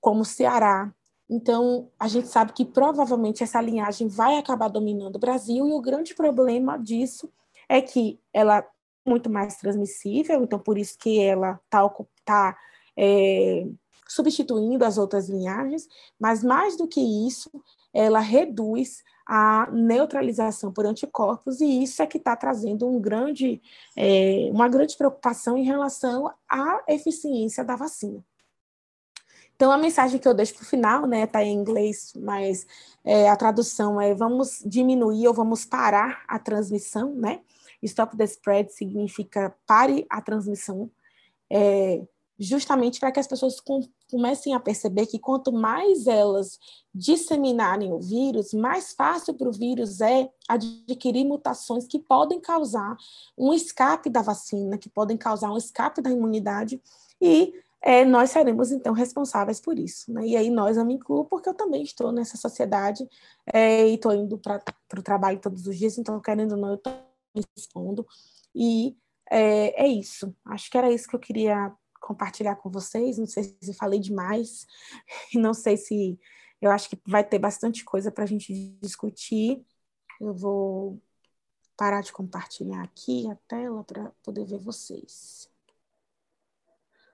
como Ceará. Então, a gente sabe que provavelmente essa linhagem vai acabar dominando o Brasil, e o grande problema disso é que ela é muito mais transmissível, então por isso que ela está tá, é, substituindo as outras linhagens, mas mais do que isso, ela reduz a neutralização por anticorpos, e isso é que está trazendo um grande, é, uma grande preocupação em relação à eficiência da vacina. Então, a mensagem que eu deixo para o final, né, está em inglês, mas é, a tradução é vamos diminuir ou vamos parar a transmissão, né? Stop the spread significa pare a transmissão, é, justamente para que as pessoas comecem a perceber que quanto mais elas disseminarem o vírus, mais fácil para o vírus é adquirir mutações que podem causar um escape da vacina, que podem causar um escape da imunidade, e é, nós seremos, então, responsáveis por isso. Né? E aí nós, eu me incluo, porque eu também estou nessa sociedade é, e estou indo para o trabalho todos os dias, então, querendo ou não, eu estou respondo. E é, é isso. Acho que era isso que eu queria compartilhar com vocês. Não sei se falei demais, não sei se. Eu acho que vai ter bastante coisa para a gente discutir. Eu vou parar de compartilhar aqui a tela para poder ver vocês.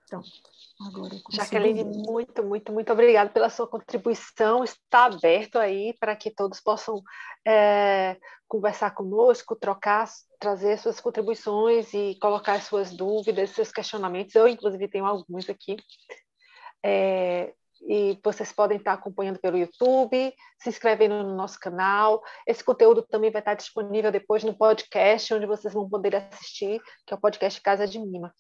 Pronto. Agora Jaqueline, muito, muito, muito obrigada pela sua contribuição. Está aberto aí para que todos possam é, conversar conosco, trocar, trazer suas contribuições e colocar suas dúvidas, seus questionamentos. Eu, inclusive, tenho alguns aqui. É, e vocês podem estar acompanhando pelo YouTube, se inscrevendo no nosso canal. Esse conteúdo também vai estar disponível depois no podcast, onde vocês vão poder assistir, que é o podcast Casa de Mima.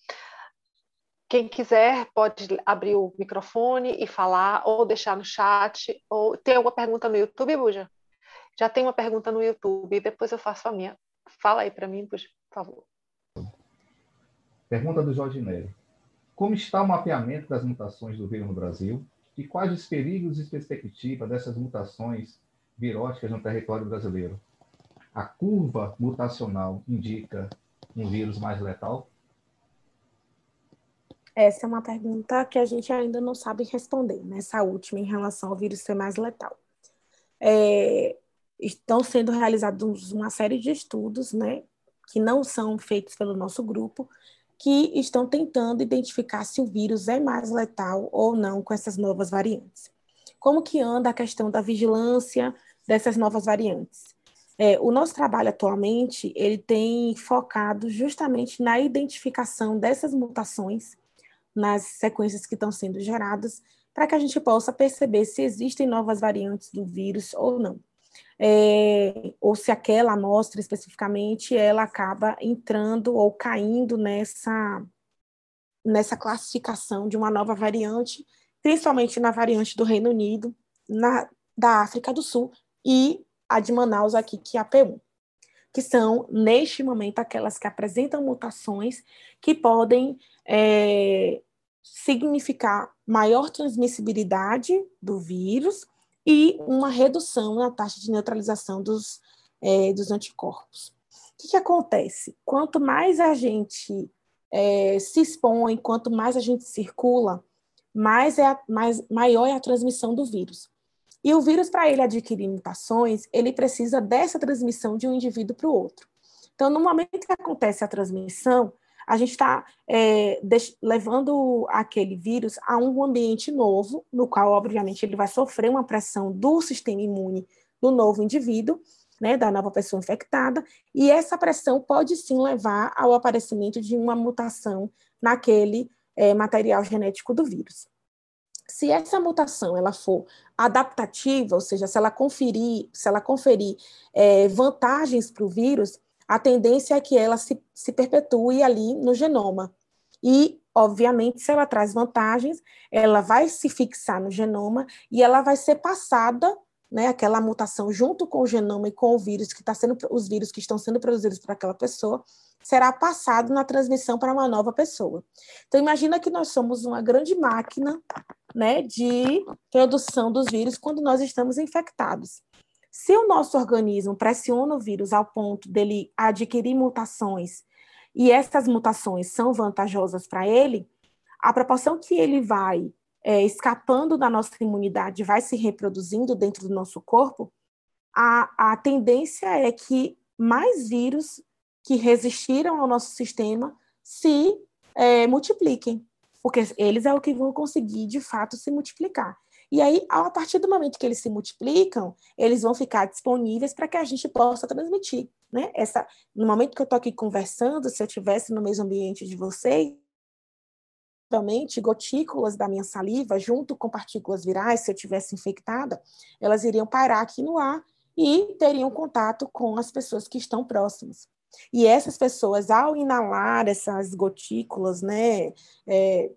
Quem quiser pode abrir o microfone e falar, ou deixar no chat, ou tem alguma pergunta no YouTube, Buja? Já tem uma pergunta no YouTube, depois eu faço a minha. Fala aí para mim, Buja, por favor. Pergunta do Jorge Nery. Como está o mapeamento das mutações do vírus no Brasil e quais os perigos e perspectivas dessas mutações viróticas no território brasileiro? A curva mutacional indica um vírus mais letal? Essa é uma pergunta que a gente ainda não sabe responder, nessa última, em relação ao vírus ser mais letal. É, estão sendo realizados uma série de estudos, né, que não são feitos pelo nosso grupo, que estão tentando identificar se o vírus é mais letal ou não com essas novas variantes. Como que anda a questão da vigilância dessas novas variantes? É, o nosso trabalho atualmente ele tem focado justamente na identificação dessas mutações nas sequências que estão sendo geradas, para que a gente possa perceber se existem novas variantes do vírus ou não. É, ou se aquela amostra especificamente ela acaba entrando ou caindo nessa, nessa classificação de uma nova variante, principalmente na variante do Reino Unido, na, da África do Sul e a de Manaus aqui, que é a P1 que são, neste momento, aquelas que apresentam mutações que podem é, significar maior transmissibilidade do vírus e uma redução na taxa de neutralização dos, é, dos anticorpos. O que, que, acontece? Quanto mais a gente é, se expõe, quanto mais a gente circula, mais é a, mais, maior é a transmissão do vírus. E o vírus, para ele adquirir mutações, ele precisa dessa transmissão de um indivíduo para o outro. Então, no momento que acontece a transmissão, a gente está é, levando aquele vírus a um ambiente novo, no qual, obviamente, ele vai sofrer uma pressão do sistema imune do novo indivíduo, né, da nova pessoa infectada, e essa pressão pode sim levar ao aparecimento de uma mutação naquele é, material genético do vírus. Se essa mutação ela for adaptativa, ou seja, se ela conferir, se ela conferir é, vantagens para o vírus, a tendência é que ela se, se perpetue ali no genoma. E, obviamente, se ela traz vantagens, ela vai se fixar no genoma e ela vai ser passada, né, aquela mutação junto com o genoma e com o vírus que está sendo os vírus que estão sendo produzidos por aquela pessoa, será passado na transmissão para uma nova pessoa. Então imagina que nós somos uma grande máquina né, de produção dos vírus quando nós estamos infectados. Se o nosso organismo pressiona o vírus ao ponto dele adquirir mutações e essas mutações são vantajosas para ele, a proporção que ele vai é, escapando da nossa imunidade, vai se reproduzindo dentro do nosso corpo, a, a tendência é que mais vírus que resistiram ao nosso sistema se é, multipliquem porque eles é o que vão conseguir de fato se multiplicar. E aí, a partir do momento que eles se multiplicam, eles vão ficar disponíveis para que a gente possa transmitir. Né? Essa, no momento que eu estou aqui conversando, se eu estivesse no mesmo ambiente de vocês, realmente gotículas da minha saliva, junto com partículas virais, se eu tivesse infectada, elas iriam parar aqui no ar e teriam contato com as pessoas que estão próximas. E essas pessoas, ao inalar essas gotículas, né, é,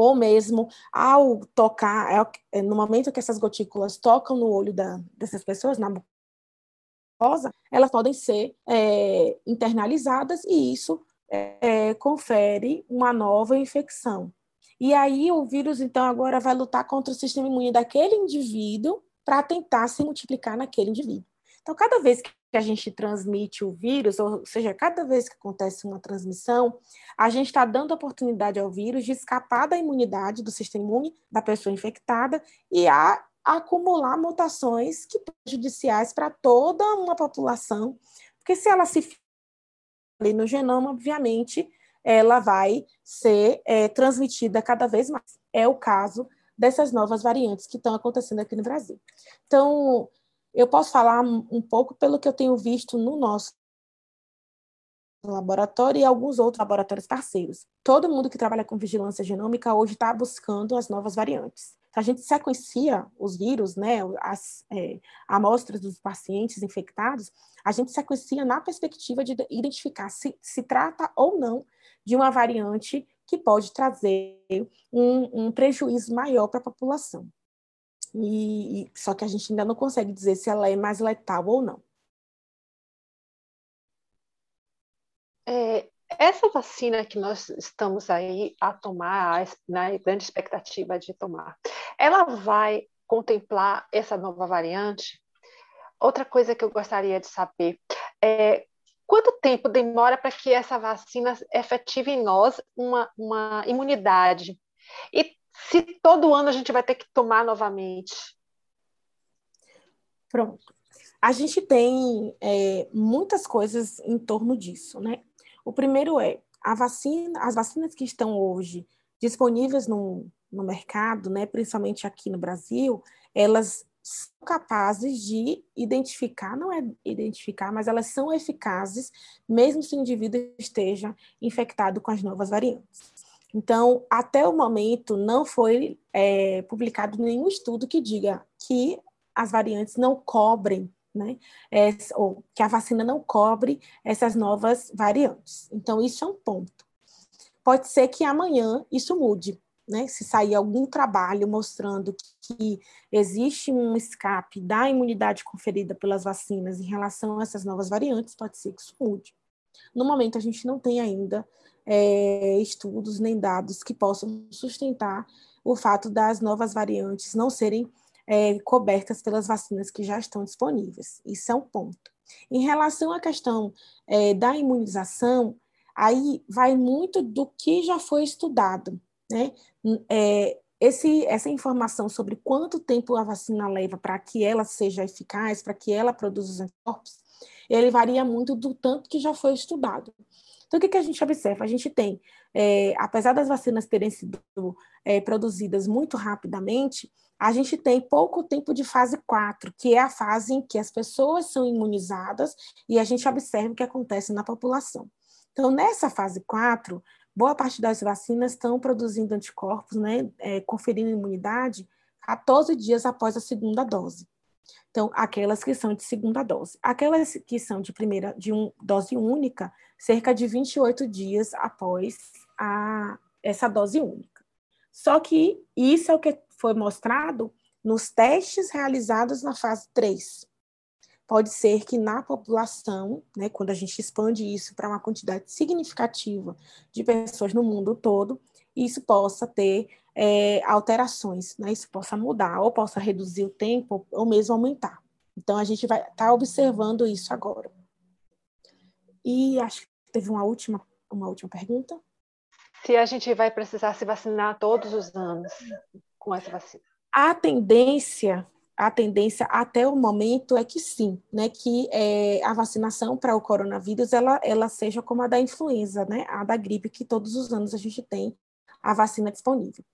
ou mesmo ao tocar, é, é, no momento que essas gotículas tocam no olho da, dessas pessoas, na mucosa, elas podem ser é, internalizadas e isso é, confere uma nova infecção. E aí o vírus, então, agora vai lutar contra o sistema imune daquele indivíduo para tentar se multiplicar naquele indivíduo. Então, cada vez que a gente transmite o vírus, ou seja, cada vez que acontece uma transmissão, a gente está dando oportunidade ao vírus de escapar da imunidade do sistema imune da pessoa infectada e a acumular mutações que prejudiciais para toda uma população, porque se ela se ali no genoma, obviamente, ela vai ser é, transmitida cada vez mais. É o caso dessas novas variantes que estão acontecendo aqui no Brasil. Então, eu posso falar um pouco pelo que eu tenho visto no nosso laboratório e alguns outros laboratórios parceiros. Todo mundo que trabalha com vigilância genômica hoje está buscando as novas variantes. A gente sequencia os vírus, né, as é, amostras dos pacientes infectados, a gente sequencia na perspectiva de identificar se se trata ou não de uma variante que pode trazer um, um prejuízo maior para a população. E, e, só que a gente ainda não consegue dizer se ela é mais letal ou não. É, essa vacina que nós estamos aí a tomar, na grande expectativa de tomar, ela vai contemplar essa nova variante? Outra coisa que eu gostaria de saber é quanto tempo demora para que essa vacina efetive em nós uma, uma imunidade? E se todo ano a gente vai ter que tomar novamente? Pronto. A gente tem é, muitas coisas em torno disso, né? O primeiro é a vacina, as vacinas que estão hoje disponíveis no, no mercado, né, principalmente aqui no Brasil, elas são capazes de identificar, não é identificar, mas elas são eficazes, mesmo se o indivíduo esteja infectado com as novas variantes. Então, até o momento, não foi é, publicado nenhum estudo que diga que as variantes não cobrem, né? É, ou que a vacina não cobre essas novas variantes. Então, isso é um ponto. Pode ser que amanhã isso mude, né? Se sair algum trabalho mostrando que existe um escape da imunidade conferida pelas vacinas em relação a essas novas variantes, pode ser que isso mude. No momento, a gente não tem ainda é, estudos nem dados que possam sustentar o fato das novas variantes não serem é, cobertas pelas vacinas que já estão disponíveis. Isso é um ponto. Em relação à questão é, da imunização, aí vai muito do que já foi estudado, né? É, esse, essa informação sobre quanto tempo a vacina leva para que ela seja eficaz, para que ela produza os anticorpos, ele varia muito do tanto que já foi estudado. Então, o que, que a gente observa? A gente tem, é, apesar das vacinas terem sido é, produzidas muito rapidamente, a gente tem pouco tempo de fase 4, que é a fase em que as pessoas são imunizadas e a gente observa o que acontece na população. Então, nessa fase 4, boa parte das vacinas estão produzindo anticorpos, né, é, conferindo imunidade 14 dias após a segunda dose. Então, aquelas que são de segunda dose. Aquelas que são de primeira, de um, dose única, cerca de 28 dias após a, essa dose única. Só que isso é o que foi mostrado nos testes realizados na fase 3. Pode ser que na população, né, quando a gente expande isso para uma quantidade significativa de pessoas no mundo todo, isso possa ter é, alterações, né? Isso possa mudar, ou possa reduzir o tempo, ou mesmo aumentar. Então, a gente vai estar tá observando isso agora. E acho que teve uma última, uma última pergunta. Se a gente vai precisar se vacinar todos os anos com essa vacina. A tendência, a tendência até o momento é que sim, né? Que é, a vacinação para o coronavírus ela, ela seja como a da influenza, né? A da gripe que todos os anos a gente tem a vacina disponível.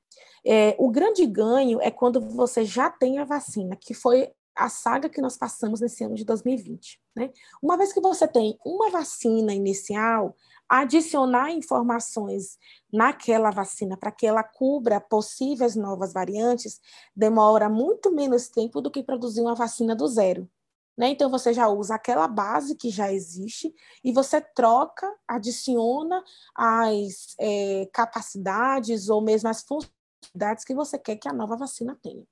É, o grande ganho é quando você já tem a vacina, que foi a saga que nós passamos nesse ano de 2020. Né? Uma vez que você tem uma vacina inicial, adicionar informações naquela vacina para que ela cubra possíveis novas variantes demora muito menos tempo do que produzir uma vacina do zero. Né? Então, você já usa aquela base que já existe e você troca, adiciona as é, capacidades ou mesmo as funções atividades que você quer que a nova vacina tenha.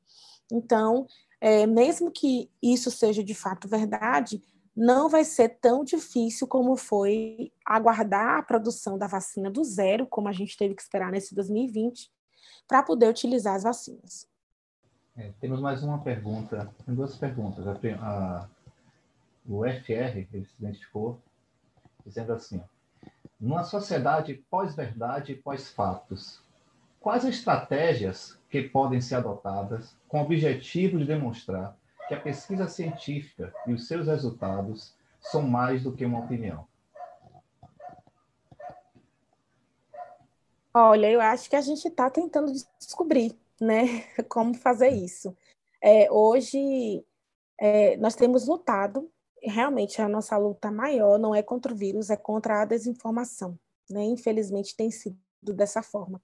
Então, é, mesmo que isso seja de fato verdade, não vai ser tão difícil como foi aguardar a produção da vacina do zero, como a gente teve que esperar nesse 2020, para poder utilizar as vacinas. É, temos mais uma pergunta, tem duas perguntas. A, a, o FR, ele se identificou dizendo assim, numa sociedade pós-verdade e pós-fatos, quais estratégias que podem ser adotadas com o objetivo de demonstrar que a pesquisa científica e os seus resultados são mais do que uma opinião? Olha, eu acho que a gente está tentando descobrir, né, como fazer isso. É, hoje é, nós temos lutado, realmente a nossa luta maior não é contra o vírus, é contra a desinformação, né? Infelizmente tem sido dessa forma.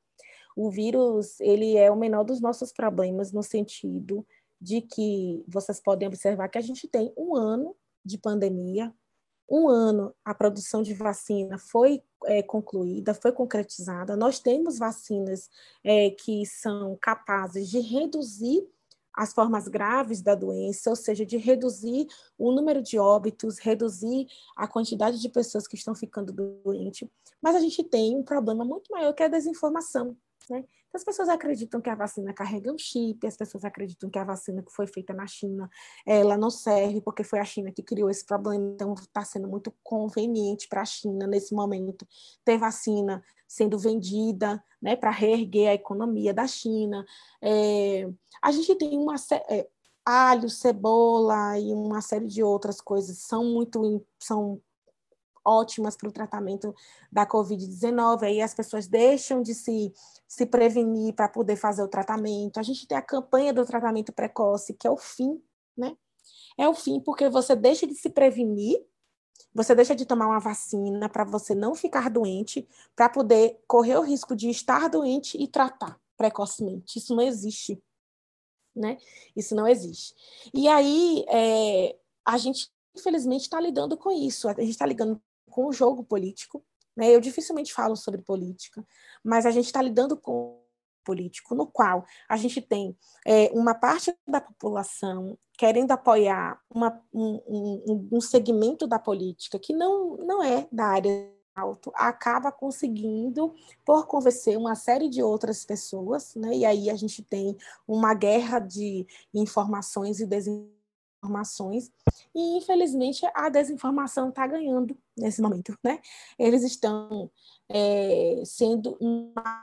O vírus ele é o menor dos nossos problemas no sentido de que vocês podem observar que a gente tem um ano de pandemia, um ano a produção de vacina foi é, concluída, foi concretizada. Nós temos vacinas é, que são capazes de reduzir as formas graves da doença, ou seja, de reduzir o número de óbitos, reduzir a quantidade de pessoas que estão ficando doentes. Mas a gente tem um problema muito maior que é a desinformação. Né? As pessoas acreditam que a vacina carrega um chip, as pessoas acreditam que a vacina que foi feita na China, ela não serve porque foi a China que criou esse problema, então está sendo muito conveniente para a China nesse momento ter vacina sendo vendida, né, para reerguer a economia da China. É, a gente tem uma é, alho, cebola e uma série de outras coisas são muito são ótimas para o tratamento da Covid-19, aí as pessoas deixam de se, se prevenir para poder fazer o tratamento. A gente tem a campanha do tratamento precoce, que é o fim, né? É o fim porque você deixa de se prevenir, você deixa de tomar uma vacina para você não ficar doente, para poder correr o risco de estar doente e tratar precocemente. Isso não existe, né? Isso não existe. E aí, é, a gente infelizmente está lidando com isso. A gente está lidando com o jogo político. Né? Eu dificilmente falo sobre política, mas a gente está lidando com político no qual a gente tem é, uma parte da população querendo apoiar uma, um, um, um, segmento da política que não, não é da área alto, acaba conseguindo, por convencer uma série de outras pessoas, né? e aí a gente tem uma guerra de informações e desinformações informações e infelizmente a desinformação está ganhando nesse momento, né? Eles estão é, sendo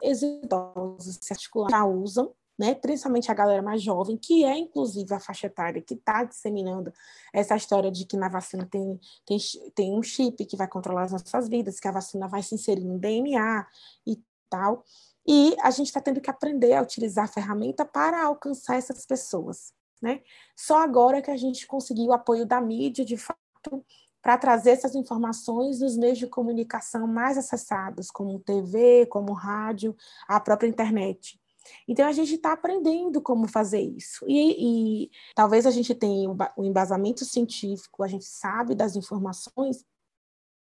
exitosos, se articulam, já usam, né? Principalmente a galera mais jovem, que é inclusive a faixa etária que está disseminando essa história de que na vacina tem, tem, tem um chip que vai controlar as nossas vidas, que a vacina vai se inserir no DNA e tal. E a gente está tendo que aprender a utilizar a ferramenta para alcançar essas pessoas. Né? Só agora que a gente conseguiu o apoio da mídia, de fato, para trazer essas informações nos meios de comunicação mais acessados, como TV, como rádio, a própria internet. Então, a gente está aprendendo como fazer isso. E, e talvez a gente tenha o embasamento científico, a gente sabe das informações,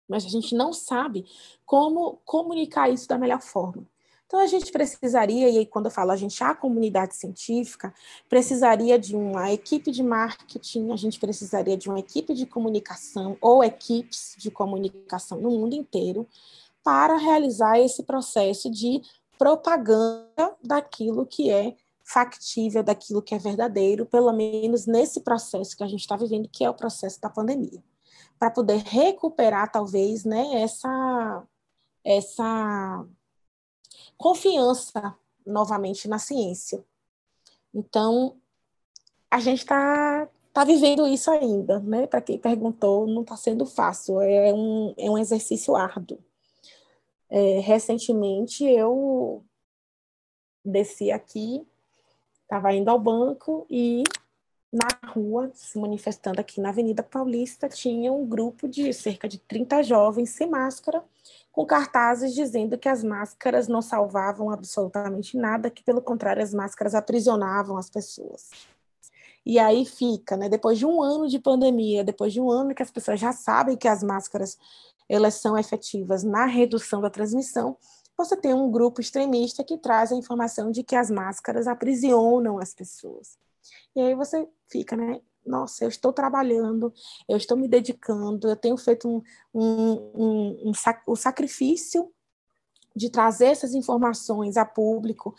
mas a gente não sabe como comunicar isso da melhor forma. Então, a gente precisaria, e aí quando eu falo a gente, a comunidade científica, precisaria de uma equipe de marketing, a gente precisaria de uma equipe de comunicação ou equipes de comunicação no mundo inteiro para realizar esse processo de propaganda daquilo que é factível, daquilo que é verdadeiro, pelo menos nesse processo que a gente está vivendo, que é o processo da pandemia, para poder recuperar talvez, né, essa essa confiança novamente na ciência. Então, a gente está tá vivendo isso ainda, né? Para quem perguntou, não está sendo fácil, é um, é um exercício árduo. É, recentemente, eu desci aqui, estava indo ao banco e na rua, se manifestando aqui na Avenida Paulista, tinha um grupo de cerca de 30 jovens sem máscara, com cartazes dizendo que as máscaras não salvavam absolutamente nada, que pelo contrário as máscaras aprisionavam as pessoas. E aí fica, né? Depois de um ano de pandemia, depois de um ano que as pessoas já sabem que as máscaras elas são efetivas na redução da transmissão, você tem um grupo extremista que traz a informação de que as máscaras aprisionam as pessoas. E aí você fica, né? Nossa, eu estou trabalhando, eu estou me dedicando, eu tenho feito um, um, um, um o sacrifício de trazer essas informações a público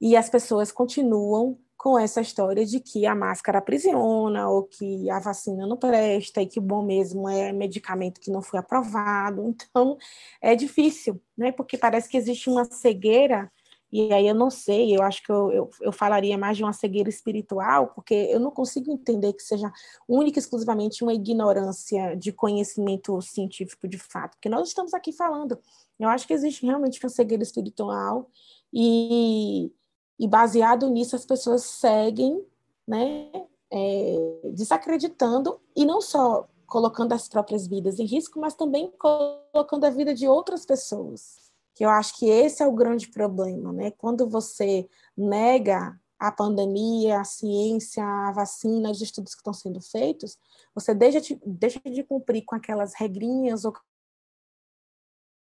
e as pessoas continuam com essa história de que a máscara aprisiona ou que a vacina não presta e que o bom mesmo é medicamento que não foi aprovado. Então, é difícil, né? Porque parece que existe uma cegueira, e aí eu não sei, eu acho que eu, eu, eu falaria mais de uma cegueira espiritual, porque eu não consigo entender que seja única e exclusivamente uma ignorância de conhecimento científico de fato, porque nós estamos aqui falando. Eu acho que existe realmente uma cegueira espiritual e e baseado nisso as pessoas seguem, né, é, desacreditando e não só colocando as próprias vidas em risco, mas também colocando a vida de outras pessoas. Que eu acho que esse é o grande problema, né? Quando você nega a pandemia, a ciência, a vacina, os estudos que estão sendo feitos, você deixa de, deixa de cumprir com aquelas regrinhas ou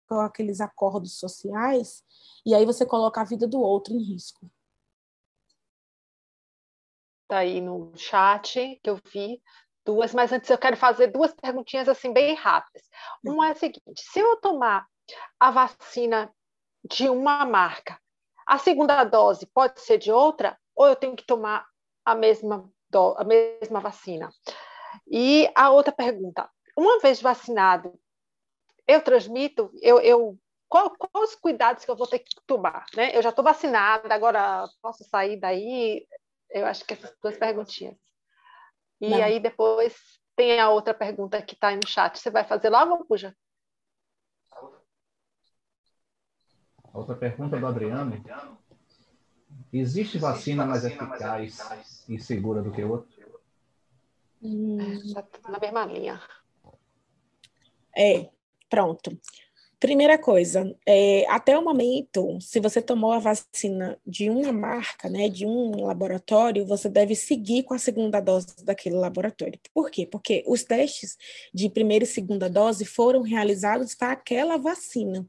com aqueles acordos sociais, e aí você coloca a vida do outro em risco. Está aí no chat que eu vi duas, mas antes eu quero fazer duas perguntinhas assim bem rápidas. Uma é a seguinte: se eu tomar a vacina de uma marca, a segunda dose pode ser de outra, ou eu tenho que tomar a mesma, do, a mesma vacina? E a outra pergunta: uma vez vacinado, eu transmito, eu, eu qual, quais os cuidados que eu vou ter que tomar? Né? Eu já estou vacinada, agora posso sair daí? Eu acho que essas duas perguntinhas. E Não. aí depois tem a outra pergunta que está aí no chat. Você vai fazer logo, Puja? Outra pergunta do Adriano. Existe vacina mais eficaz e segura do que outra? Hum. Tá na mesma linha. É, pronto. Primeira coisa, é, até o momento, se você tomou a vacina de uma marca, né, de um laboratório, você deve seguir com a segunda dose daquele laboratório. Por quê? Porque os testes de primeira e segunda dose foram realizados para aquela vacina.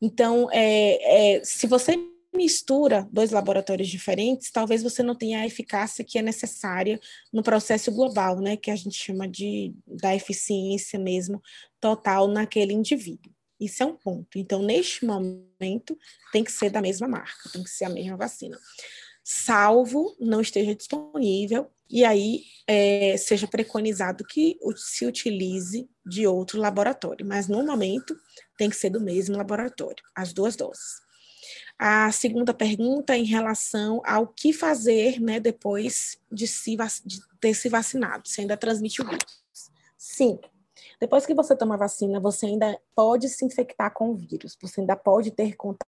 Então, é, é, se você mistura dois laboratórios diferentes, talvez você não tenha a eficácia que é necessária no processo global, né, que a gente chama de da eficiência mesmo total naquele indivíduo. Isso é um ponto. Então, neste momento, tem que ser da mesma marca, tem que ser a mesma vacina. Salvo não esteja disponível, e aí é, seja preconizado que se utilize de outro laboratório. Mas, no momento, tem que ser do mesmo laboratório, as duas doses. A segunda pergunta em relação ao que fazer né, depois de, se, de ter se vacinado, se ainda transmite o vírus. Sim, depois que você toma a vacina, você ainda pode se infectar com o vírus, você ainda pode ter contato.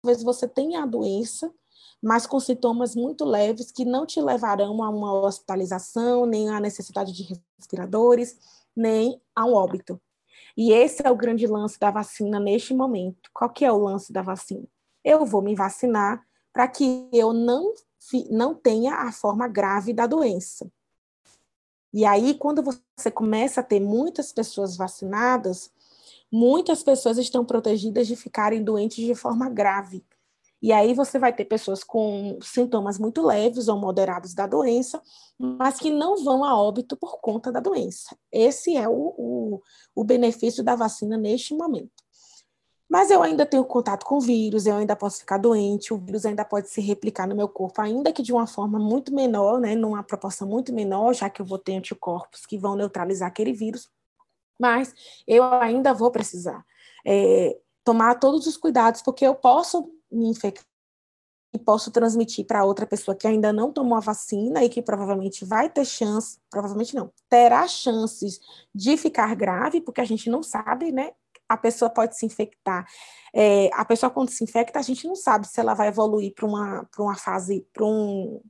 Talvez você tenha a doença, mas com sintomas muito leves que não te levarão a uma hospitalização, nem a necessidade de respiradores, nem a um óbito. E esse é o grande lance da vacina neste momento. Qual que é o lance da vacina? Eu vou me vacinar para que eu não não tenha a forma grave da doença. E aí, quando você começa a ter muitas pessoas vacinadas, muitas pessoas estão protegidas de ficarem doentes de forma grave. E aí você vai ter pessoas com sintomas muito leves ou moderados da doença, mas que não vão a óbito por conta da doença. Esse é o, o, o benefício da vacina neste momento. Mas eu ainda tenho contato com o vírus, eu ainda posso ficar doente, o vírus ainda pode se replicar no meu corpo, ainda que de uma forma muito menor, né, numa proporção muito menor, já que eu vou ter anticorpos que vão neutralizar aquele vírus. Mas eu ainda vou precisar é, tomar todos os cuidados, porque eu posso me infectar e posso transmitir para outra pessoa que ainda não tomou a vacina e que provavelmente vai ter chance, provavelmente não, terá chances de ficar grave, porque a gente não sabe, né, a pessoa pode se infectar. É, a pessoa, quando se infecta, a gente não sabe se ela vai evoluir para uma, uma fase, para um,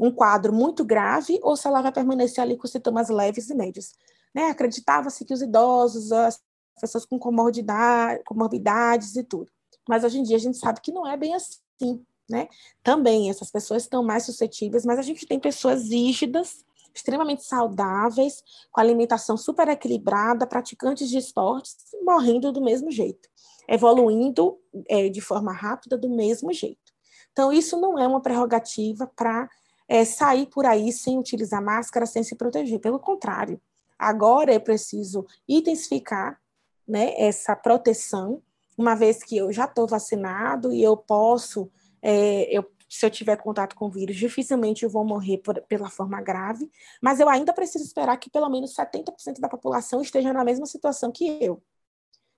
um quadro muito grave ou se ela vai permanecer ali com sintomas leves e médios. Né? Acreditava-se que os idosos, as pessoas com comorbidade, comorbidades e tudo. Mas hoje em dia a gente sabe que não é bem assim. Né? Também essas pessoas estão mais suscetíveis, mas a gente tem pessoas rígidas extremamente saudáveis, com alimentação super equilibrada, praticantes de esportes, morrendo do mesmo jeito, evoluindo é, de forma rápida do mesmo jeito. Então, isso não é uma prerrogativa para é, sair por aí sem utilizar máscara, sem se proteger. Pelo contrário, agora é preciso intensificar né, essa proteção, uma vez que eu já estou vacinado e eu posso, é, eu, se eu tiver contato com o vírus, dificilmente eu vou morrer por, pela forma grave, mas eu ainda preciso esperar que pelo menos 70% da população esteja na mesma situação que eu.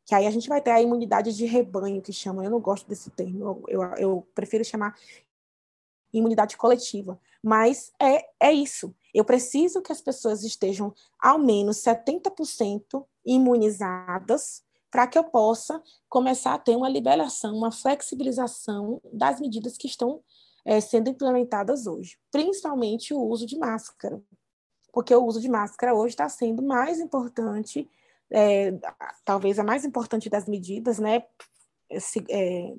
Que aí a gente vai ter a imunidade de rebanho, que chamam, eu não gosto desse termo, eu, eu, eu prefiro chamar imunidade coletiva. Mas é, é isso. Eu preciso que as pessoas estejam ao menos 70% imunizadas para que eu possa começar a ter uma liberação, uma flexibilização das medidas que estão é, sendo implementadas hoje, principalmente o uso de máscara, porque o uso de máscara hoje está sendo mais importante, é, talvez a mais importante das medidas, né? Se, é,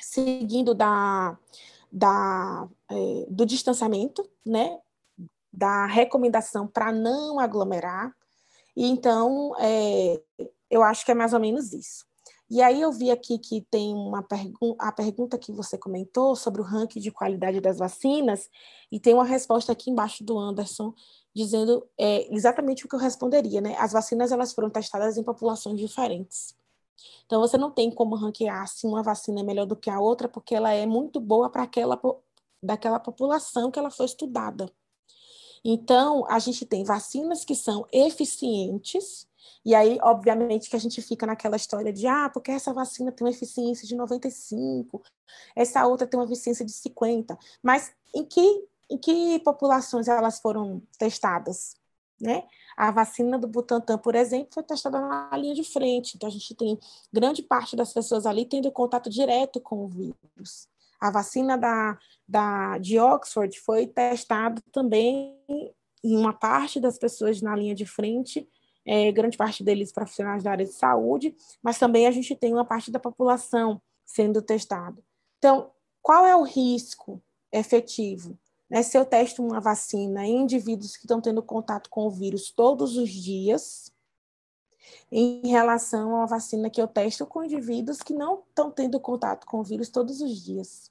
seguindo da, da, é, do distanciamento, né? Da recomendação para não aglomerar. E então, é, eu acho que é mais ou menos isso. E aí eu vi aqui que tem uma pergunta, a pergunta que você comentou sobre o ranking de qualidade das vacinas, e tem uma resposta aqui embaixo do Anderson, dizendo é, exatamente o que eu responderia, né? As vacinas elas foram testadas em populações diferentes. Então, você não tem como ranquear se uma vacina é melhor do que a outra, porque ela é muito boa para aquela daquela população que ela foi estudada. Então, a gente tem vacinas que são eficientes, e aí, obviamente, que a gente fica naquela história de, ah, porque essa vacina tem uma eficiência de 95, essa outra tem uma eficiência de 50, mas em que, em que populações elas foram testadas? Né? A vacina do Butantan, por exemplo, foi testada na linha de frente, então a gente tem grande parte das pessoas ali tendo contato direto com o vírus. A vacina da, da, de Oxford foi testada também em uma parte das pessoas na linha de frente, é, grande parte deles profissionais da área de saúde, mas também a gente tem uma parte da população sendo testada. Então, qual é o risco efetivo? Né, se eu testo uma vacina em indivíduos que estão tendo contato com o vírus todos os dias, em relação a uma vacina que eu testo com indivíduos que não estão tendo contato com o vírus todos os dias.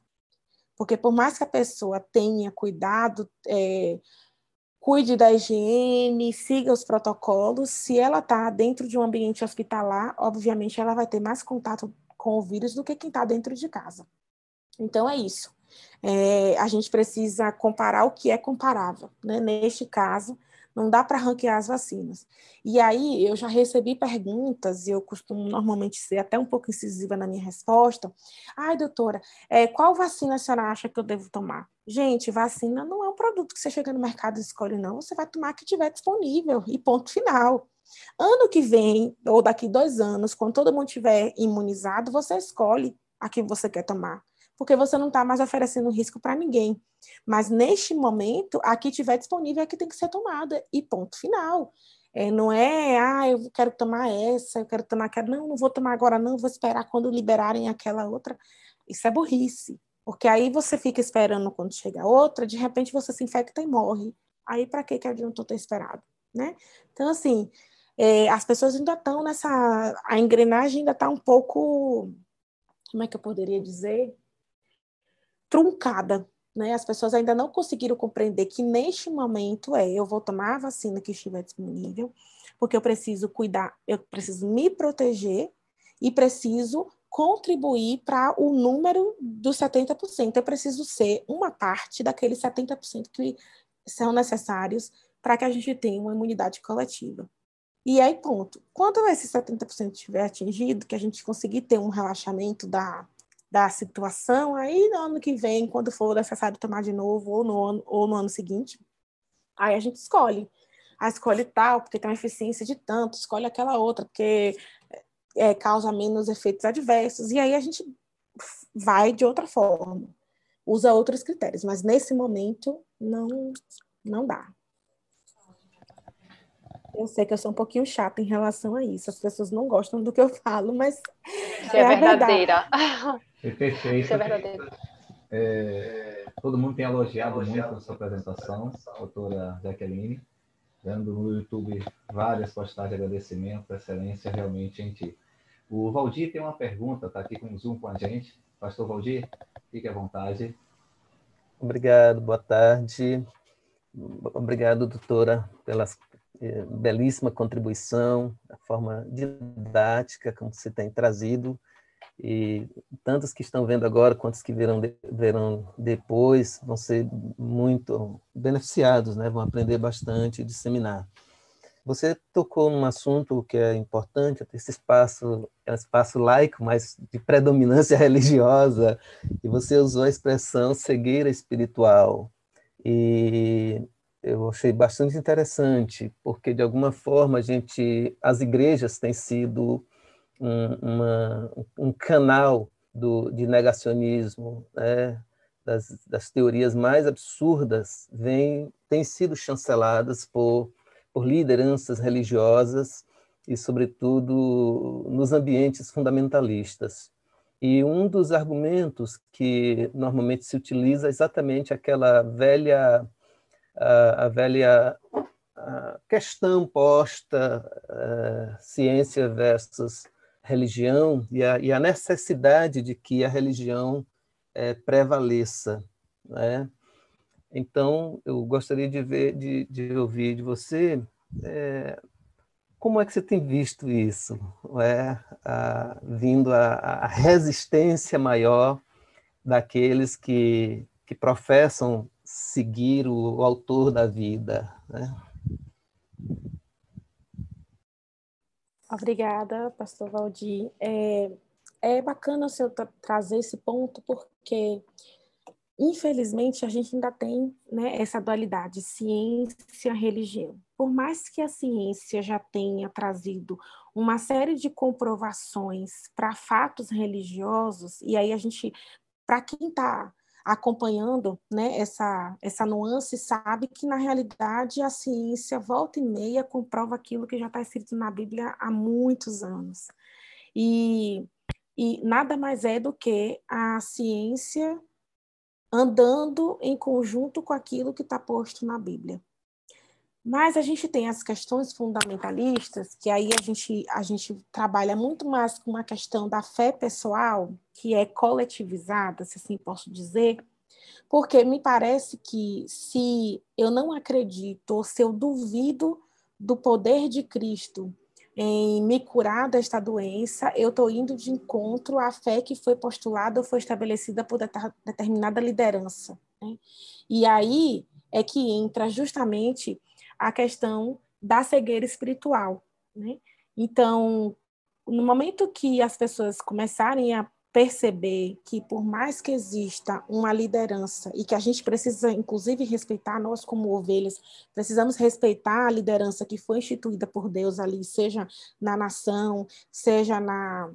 Porque por mais que a pessoa tenha cuidado, é, cuide da higiene, siga os protocolos, se ela está dentro de um ambiente hospitalar, obviamente ela vai ter mais contato com o vírus do que quem está dentro de casa. Então é isso é, a gente precisa comparar o que é comparável. Né? Neste caso, não dá para ranquear as vacinas. E aí eu já recebi perguntas, e eu costumo normalmente ser até um pouco incisiva na minha resposta. Ai, doutora, é, qual vacina a senhora acha que eu devo tomar? Gente, vacina não é um produto que você chega no mercado e escolhe, não. Você vai tomar que tiver disponível, e ponto final. Ano que vem, ou daqui dois anos, quando todo mundo estiver imunizado, você escolhe a que você quer tomar porque você não está mais oferecendo risco para ninguém. Mas neste momento, a que tiver disponível é que tem que ser tomada, e ponto final. É, não é, ah, eu quero tomar essa, eu quero tomar aquela, não, não vou tomar agora, não, vou esperar quando liberarem aquela outra. Isso é burrice, porque aí você fica esperando quando chega outra, de repente você se infecta e morre. Aí para que adiantou ter esperado, né? Então, assim, é, as pessoas ainda estão nessa, a engrenagem ainda está um pouco, como é que eu poderia dizer? truncada. Né? As pessoas ainda não conseguiram compreender que neste momento é eu vou tomar a vacina que estiver disponível, porque eu preciso cuidar, eu preciso me proteger e preciso contribuir para o número dos 70%. Eu preciso ser uma parte daqueles 70% que são necessários para que a gente tenha uma imunidade coletiva. E aí, ponto. Quando esse 70% estiver atingido, que a gente conseguir ter um relaxamento da, da situação, aí no ano que vem, quando for necessário tomar de novo, ou no ano, ou no ano seguinte, aí a gente escolhe. A ah, escolhe tal, porque tem uma eficiência de tanto, escolhe aquela outra, porque é, causa menos efeitos adversos, e aí a gente vai de outra forma, usa outros critérios, mas nesse momento não, não dá. Eu sei que eu sou um pouquinho chata em relação a isso. As pessoas não gostam do que eu falo, mas. Você é, é verdadeira. É perfeito. Isso é verdadeiro. É, Todo mundo tem elogiado muito a sua apresentação, doutora Jaqueline, dando no YouTube várias postagens de agradecimento, excelência realmente em ti. O Valdir tem uma pergunta, está aqui com o Zoom com a gente. Pastor Valdir, fique à vontade. Obrigado, boa tarde. Obrigado, doutora, pela eh, belíssima contribuição, a forma didática como você tem trazido e tantos que estão vendo agora quantos que verão, verão depois vão ser muito beneficiados, né? vão aprender bastante e disseminar. Você tocou num assunto que é importante, esse espaço é um espaço laico, mas de predominância religiosa, e você usou a expressão cegueira espiritual. E eu achei bastante interessante, porque de alguma forma a gente, as igrejas têm sido um, uma, um canal do, de negacionismo, né? das, das teorias mais absurdas, têm sido chanceladas por, por lideranças religiosas e, sobretudo, nos ambientes fundamentalistas. E um dos argumentos que normalmente se utiliza é exatamente aquela velha, a, a velha a questão posta, a, ciência versus religião e a, e a necessidade de que a religião é, prevaleça. Né? Então, eu gostaria de ver, de, de ouvir de você é, como é que você tem visto isso, é, a, vindo a, a, resistência maior daqueles que, que professam seguir o, o autor da vida, né? Obrigada, pastor Valdir. É, é bacana o senhor trazer esse ponto, porque, infelizmente, a gente ainda tem né, essa dualidade, ciência-religião. Por mais que a ciência já tenha trazido uma série de comprovações para fatos religiosos, e aí a gente, para quem está acompanhando né, essa, essa nuance, sabe que, na realidade, a ciência volta e meia comprova aquilo que já está escrito na Bíblia há muitos anos. E, e nada mais é do que a ciência andando em conjunto com aquilo que está posto na Bíblia. Mas a gente tem as questões fundamentalistas, que aí a gente, a gente trabalha muito mais com uma questão da fé pessoal, que é coletivizada, se assim posso dizer, porque me parece que se eu não acredito, ou se eu duvido do poder de Cristo em me curar desta doença, eu estou indo de encontro à fé que foi postulada ou foi estabelecida por determinada liderança. Né? E aí é que entra justamente a questão da cegueira espiritual. Né? Então, no momento que as pessoas começarem a perceber que por mais que exista uma liderança e que a gente precisa inclusive respeitar nós como ovelhas, precisamos respeitar a liderança que foi instituída por Deus ali, seja na nação, seja na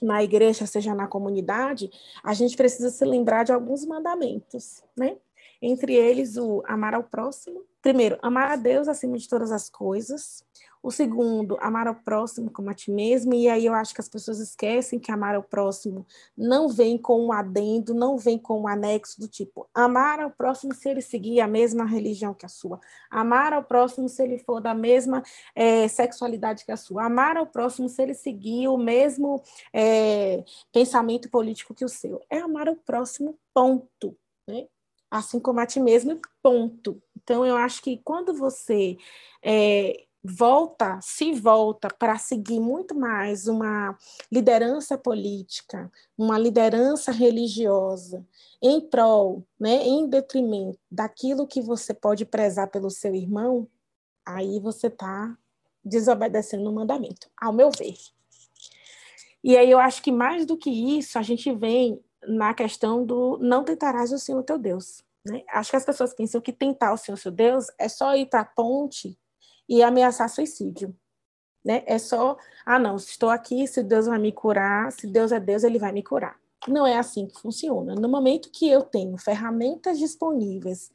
na igreja, seja na comunidade, a gente precisa se lembrar de alguns mandamentos, né? Entre eles o amar ao próximo, primeiro, amar a Deus acima de todas as coisas, o segundo, amar ao próximo como a ti mesmo. E aí eu acho que as pessoas esquecem que amar ao próximo não vem com um adendo, não vem com um anexo do tipo amar ao próximo se ele seguir a mesma religião que a sua, amar ao próximo se ele for da mesma é, sexualidade que a sua, amar ao próximo se ele seguir o mesmo é, pensamento político que o seu. É amar ao próximo, ponto. Né? Assim como a ti mesmo, ponto. Então, eu acho que quando você é, volta, se volta para seguir muito mais uma liderança política, uma liderança religiosa, em prol, né, em detrimento daquilo que você pode prezar pelo seu irmão, aí você está desobedecendo o mandamento, ao meu ver. E aí eu acho que mais do que isso, a gente vem na questão do não tentarás o Senhor teu Deus. Né? Acho que as pessoas pensam que tentar o Senhor seu Deus é só ir para a ponte e ameaçar suicídio. Né? É só, ah, não, estou aqui, se Deus vai me curar, se Deus é Deus, ele vai me curar. Não é assim que funciona. No momento que eu tenho ferramentas disponíveis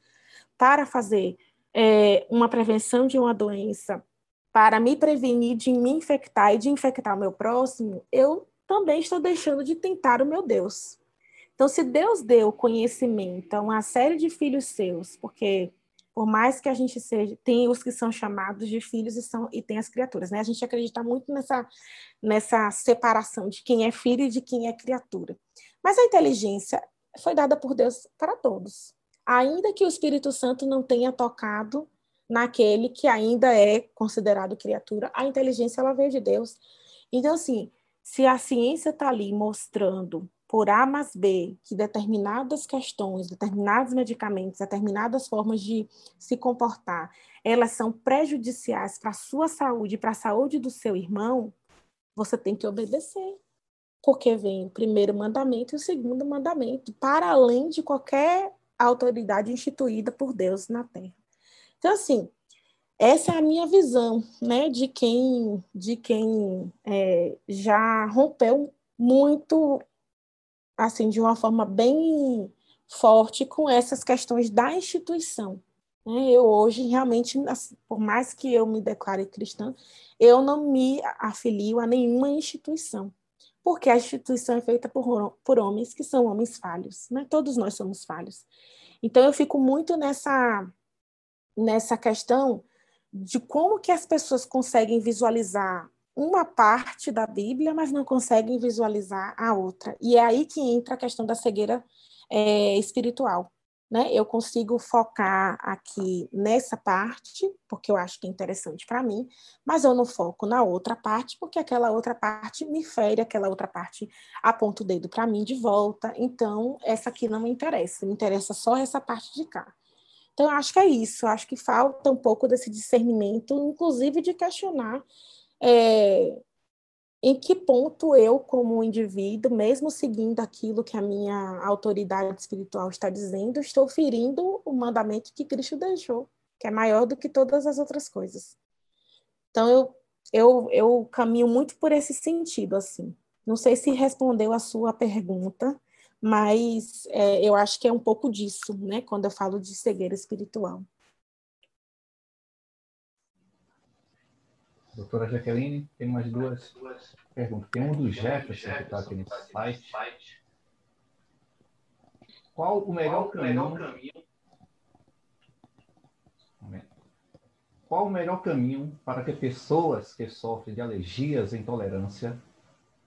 para fazer é, uma prevenção de uma doença, para me prevenir de me infectar e de infectar o meu próximo, eu também estou deixando de tentar o meu Deus. Então, se Deus deu conhecimento a uma série de filhos seus, porque por mais que a gente seja, tem os que são chamados de filhos e, são, e tem as criaturas, né? A gente acredita muito nessa, nessa separação de quem é filho e de quem é criatura. Mas a inteligência foi dada por Deus para todos. Ainda que o Espírito Santo não tenha tocado naquele que ainda é considerado criatura, a inteligência ela veio de Deus. Então, assim, se a ciência está ali mostrando por A mais B que determinadas questões, determinados medicamentos, determinadas formas de se comportar, elas são prejudiciais para a sua saúde, para a saúde do seu irmão, você tem que obedecer. Porque vem o primeiro mandamento e o segundo mandamento, para além de qualquer autoridade instituída por Deus na Terra. Então, assim, essa é a minha visão, né, de quem, de quem é, já rompeu muito assim, de uma forma bem forte com essas questões da instituição. Né? Eu hoje, realmente, assim, por mais que eu me declare cristã, eu não me afilio a nenhuma instituição, porque a instituição é feita por, por homens que são homens falhos, né? todos nós somos falhos. Então, eu fico muito nessa, nessa questão de como que as pessoas conseguem visualizar uma parte da Bíblia, mas não conseguem visualizar a outra. E é aí que entra a questão da cegueira é, espiritual. Né? Eu consigo focar aqui nessa parte, porque eu acho que é interessante para mim, mas eu não foco na outra parte, porque aquela outra parte me fere, aquela outra parte aponta o dedo para mim de volta. Então, essa aqui não me interessa, me interessa só essa parte de cá. Então, eu acho que é isso, eu acho que falta um pouco desse discernimento, inclusive de questionar é, em que ponto eu, como indivíduo, mesmo seguindo aquilo que a minha autoridade espiritual está dizendo, estou ferindo o mandamento que Cristo deixou, que é maior do que todas as outras coisas. Então, eu, eu, eu caminho muito por esse sentido, assim. Não sei se respondeu a sua pergunta, mas é, eu acho que é um pouco disso, né, quando eu falo de cegueira espiritual. Doutora Jaqueline, tem mais duas perguntas. Tem um do Jefferson que está aqui nesse site. Qual o melhor caminho? Qual o melhor caminho para que pessoas que sofrem de alergias e intolerância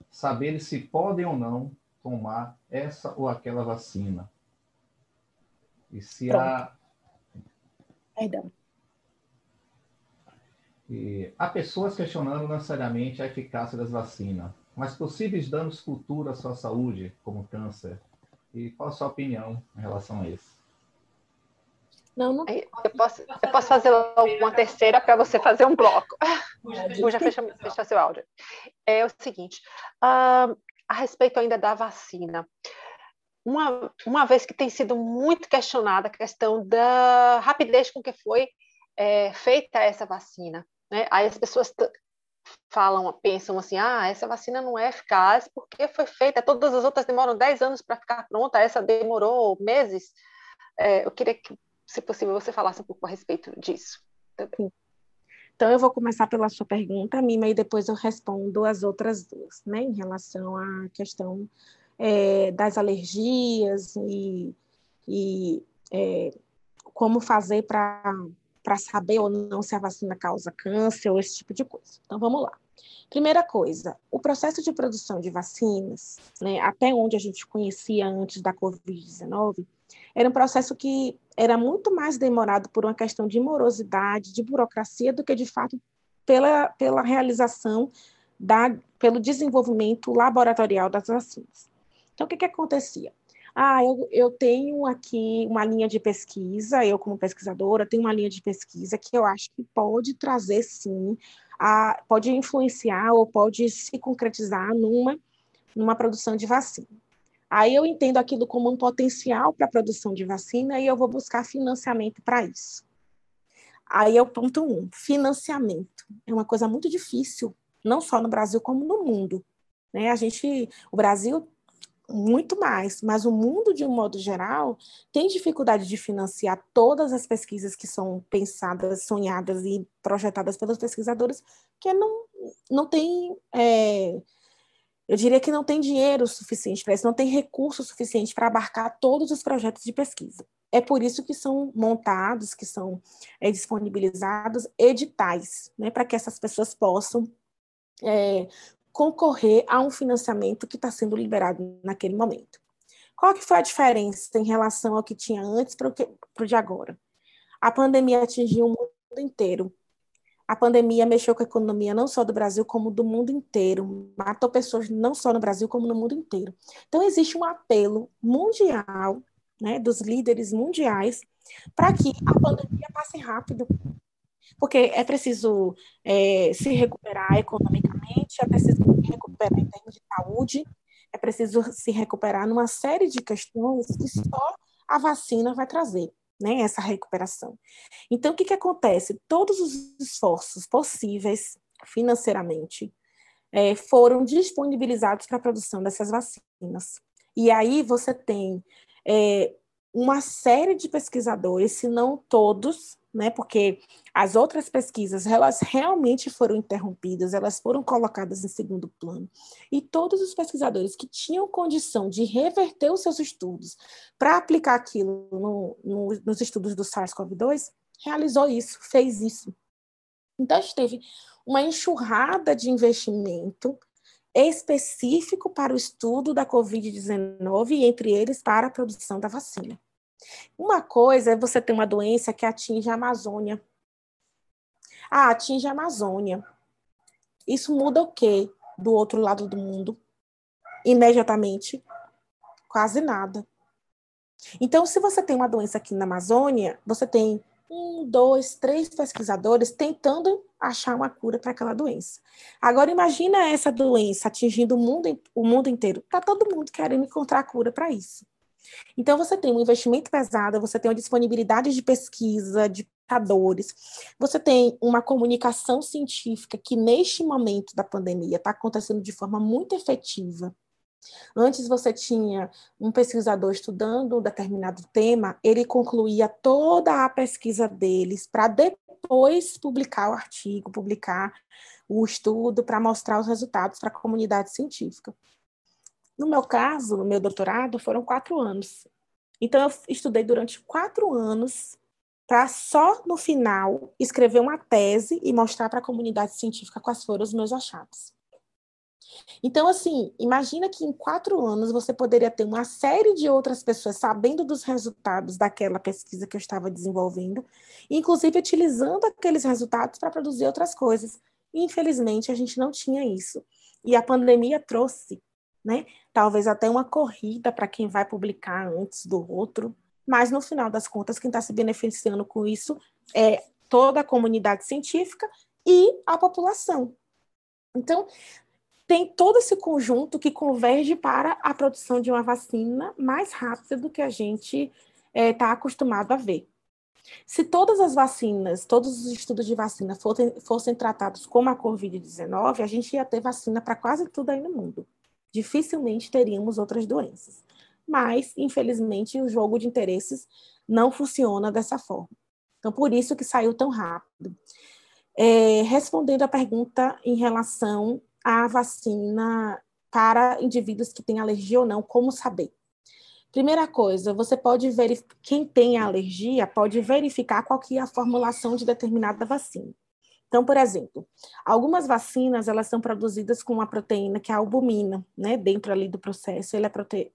saberem se podem ou não tomar essa ou aquela vacina? E se Pronto. a. Perdão. E há pessoas questionando necessariamente a eficácia das vacinas, mas possíveis danos futuros à sua saúde, como câncer. E qual a sua opinião em relação a isso? Não, não. Eu posso, eu posso fazer uma terceira para você fazer um bloco. Já fecha, fecha seu áudio. É o seguinte, uh, a respeito ainda da vacina. Uma, uma vez que tem sido muito questionada a questão da rapidez com que foi é, feita essa vacina. Né? Aí as pessoas falam, pensam assim, ah, essa vacina não é eficaz porque foi feita, todas as outras demoram 10 anos para ficar pronta, essa demorou meses. É, eu queria que, se possível, você falasse um pouco a respeito disso. Também. Então, eu vou começar pela sua pergunta, Mima, e depois eu respondo as outras duas, né, em relação à questão é, das alergias e, e é, como fazer para para saber ou não se a vacina causa câncer ou esse tipo de coisa. Então, vamos lá. Primeira coisa, o processo de produção de vacinas, né, até onde a gente conhecia antes da Covid-19, era um processo que era muito mais demorado por uma questão de morosidade, de burocracia, do que de fato pela, pela realização, da, pelo desenvolvimento laboratorial das vacinas. Então, o que, que acontecia? Ah, eu, eu tenho aqui uma linha de pesquisa, eu como pesquisadora tenho uma linha de pesquisa que eu acho que pode trazer sim, a, pode influenciar ou pode se concretizar numa, numa produção de vacina. Aí eu entendo aquilo como um potencial para a produção de vacina e eu vou buscar financiamento para isso. Aí é o ponto um, financiamento. É uma coisa muito difícil, não só no Brasil como no mundo. Né? A gente, o Brasil muito mais, mas o mundo, de um modo geral, tem dificuldade de financiar todas as pesquisas que são pensadas, sonhadas e projetadas pelos pesquisadores, que não, não tem é, eu diria que não tem dinheiro suficiente para isso, não tem recurso suficiente para abarcar todos os projetos de pesquisa. É por isso que são montados, que são é, disponibilizados editais, né, para que essas pessoas possam é, concorrer a um financiamento que está sendo liberado naquele momento. Qual que foi a diferença em relação ao que tinha antes para o de agora? A pandemia atingiu o mundo inteiro. A pandemia mexeu com a economia não só do Brasil, como do mundo inteiro. Matou pessoas não só no Brasil, como no mundo inteiro. Então, existe um apelo mundial, né, dos líderes mundiais, para que a pandemia passe rápido. Porque é preciso é, se recuperar economicamente, é preciso se recuperar em termos de saúde, é preciso se recuperar numa série de questões que só a vacina vai trazer né, essa recuperação. Então, o que, que acontece? Todos os esforços possíveis financeiramente é, foram disponibilizados para a produção dessas vacinas. E aí você tem é, uma série de pesquisadores, se não todos, né, porque as outras pesquisas, elas realmente foram interrompidas, elas foram colocadas em segundo plano, e todos os pesquisadores que tinham condição de reverter os seus estudos para aplicar aquilo no, no, nos estudos do SARS-CoV-2, realizou isso, fez isso. Então, a gente teve uma enxurrada de investimento específico para o estudo da Covid-19 e, entre eles, para a produção da vacina. Uma coisa é você ter uma doença que atinge a Amazônia. Ah, atinge a Amazônia. Isso muda o quê do outro lado do mundo? Imediatamente? Quase nada. Então, se você tem uma doença aqui na Amazônia, você tem um, dois, três pesquisadores tentando achar uma cura para aquela doença. Agora, imagina essa doença atingindo o mundo, o mundo inteiro. Está todo mundo querendo encontrar cura para isso. Então, você tem um investimento pesado, você tem uma disponibilidade de pesquisa, de computadores, você tem uma comunicação científica que, neste momento da pandemia, está acontecendo de forma muito efetiva. Antes você tinha um pesquisador estudando um determinado tema, ele concluía toda a pesquisa deles para depois publicar o artigo, publicar o estudo para mostrar os resultados para a comunidade científica. No meu caso, no meu doutorado, foram quatro anos. Então, eu estudei durante quatro anos para só no final escrever uma tese e mostrar para a comunidade científica quais foram os meus achados. Então, assim, imagina que em quatro anos você poderia ter uma série de outras pessoas sabendo dos resultados daquela pesquisa que eu estava desenvolvendo, inclusive utilizando aqueles resultados para produzir outras coisas. Infelizmente, a gente não tinha isso. E a pandemia trouxe né? Talvez até uma corrida para quem vai publicar antes do outro, mas no final das contas, quem está se beneficiando com isso é toda a comunidade científica e a população. Então, tem todo esse conjunto que converge para a produção de uma vacina mais rápida do que a gente está é, tá acostumado a ver. Se todas as vacinas, todos os estudos de vacina fossem, fossem tratados como a Covid-19, a gente ia ter vacina para quase tudo aí no mundo dificilmente teríamos outras doenças. Mas, infelizmente, o jogo de interesses não funciona dessa forma. Então, por isso que saiu tão rápido. É, respondendo à pergunta em relação à vacina para indivíduos que têm alergia ou não, como saber? Primeira coisa, você pode verificar, quem tem alergia pode verificar qual que é a formulação de determinada vacina. Então, por exemplo, algumas vacinas elas são produzidas com uma proteína que é a albumina, né? Dentro ali do processo, ela é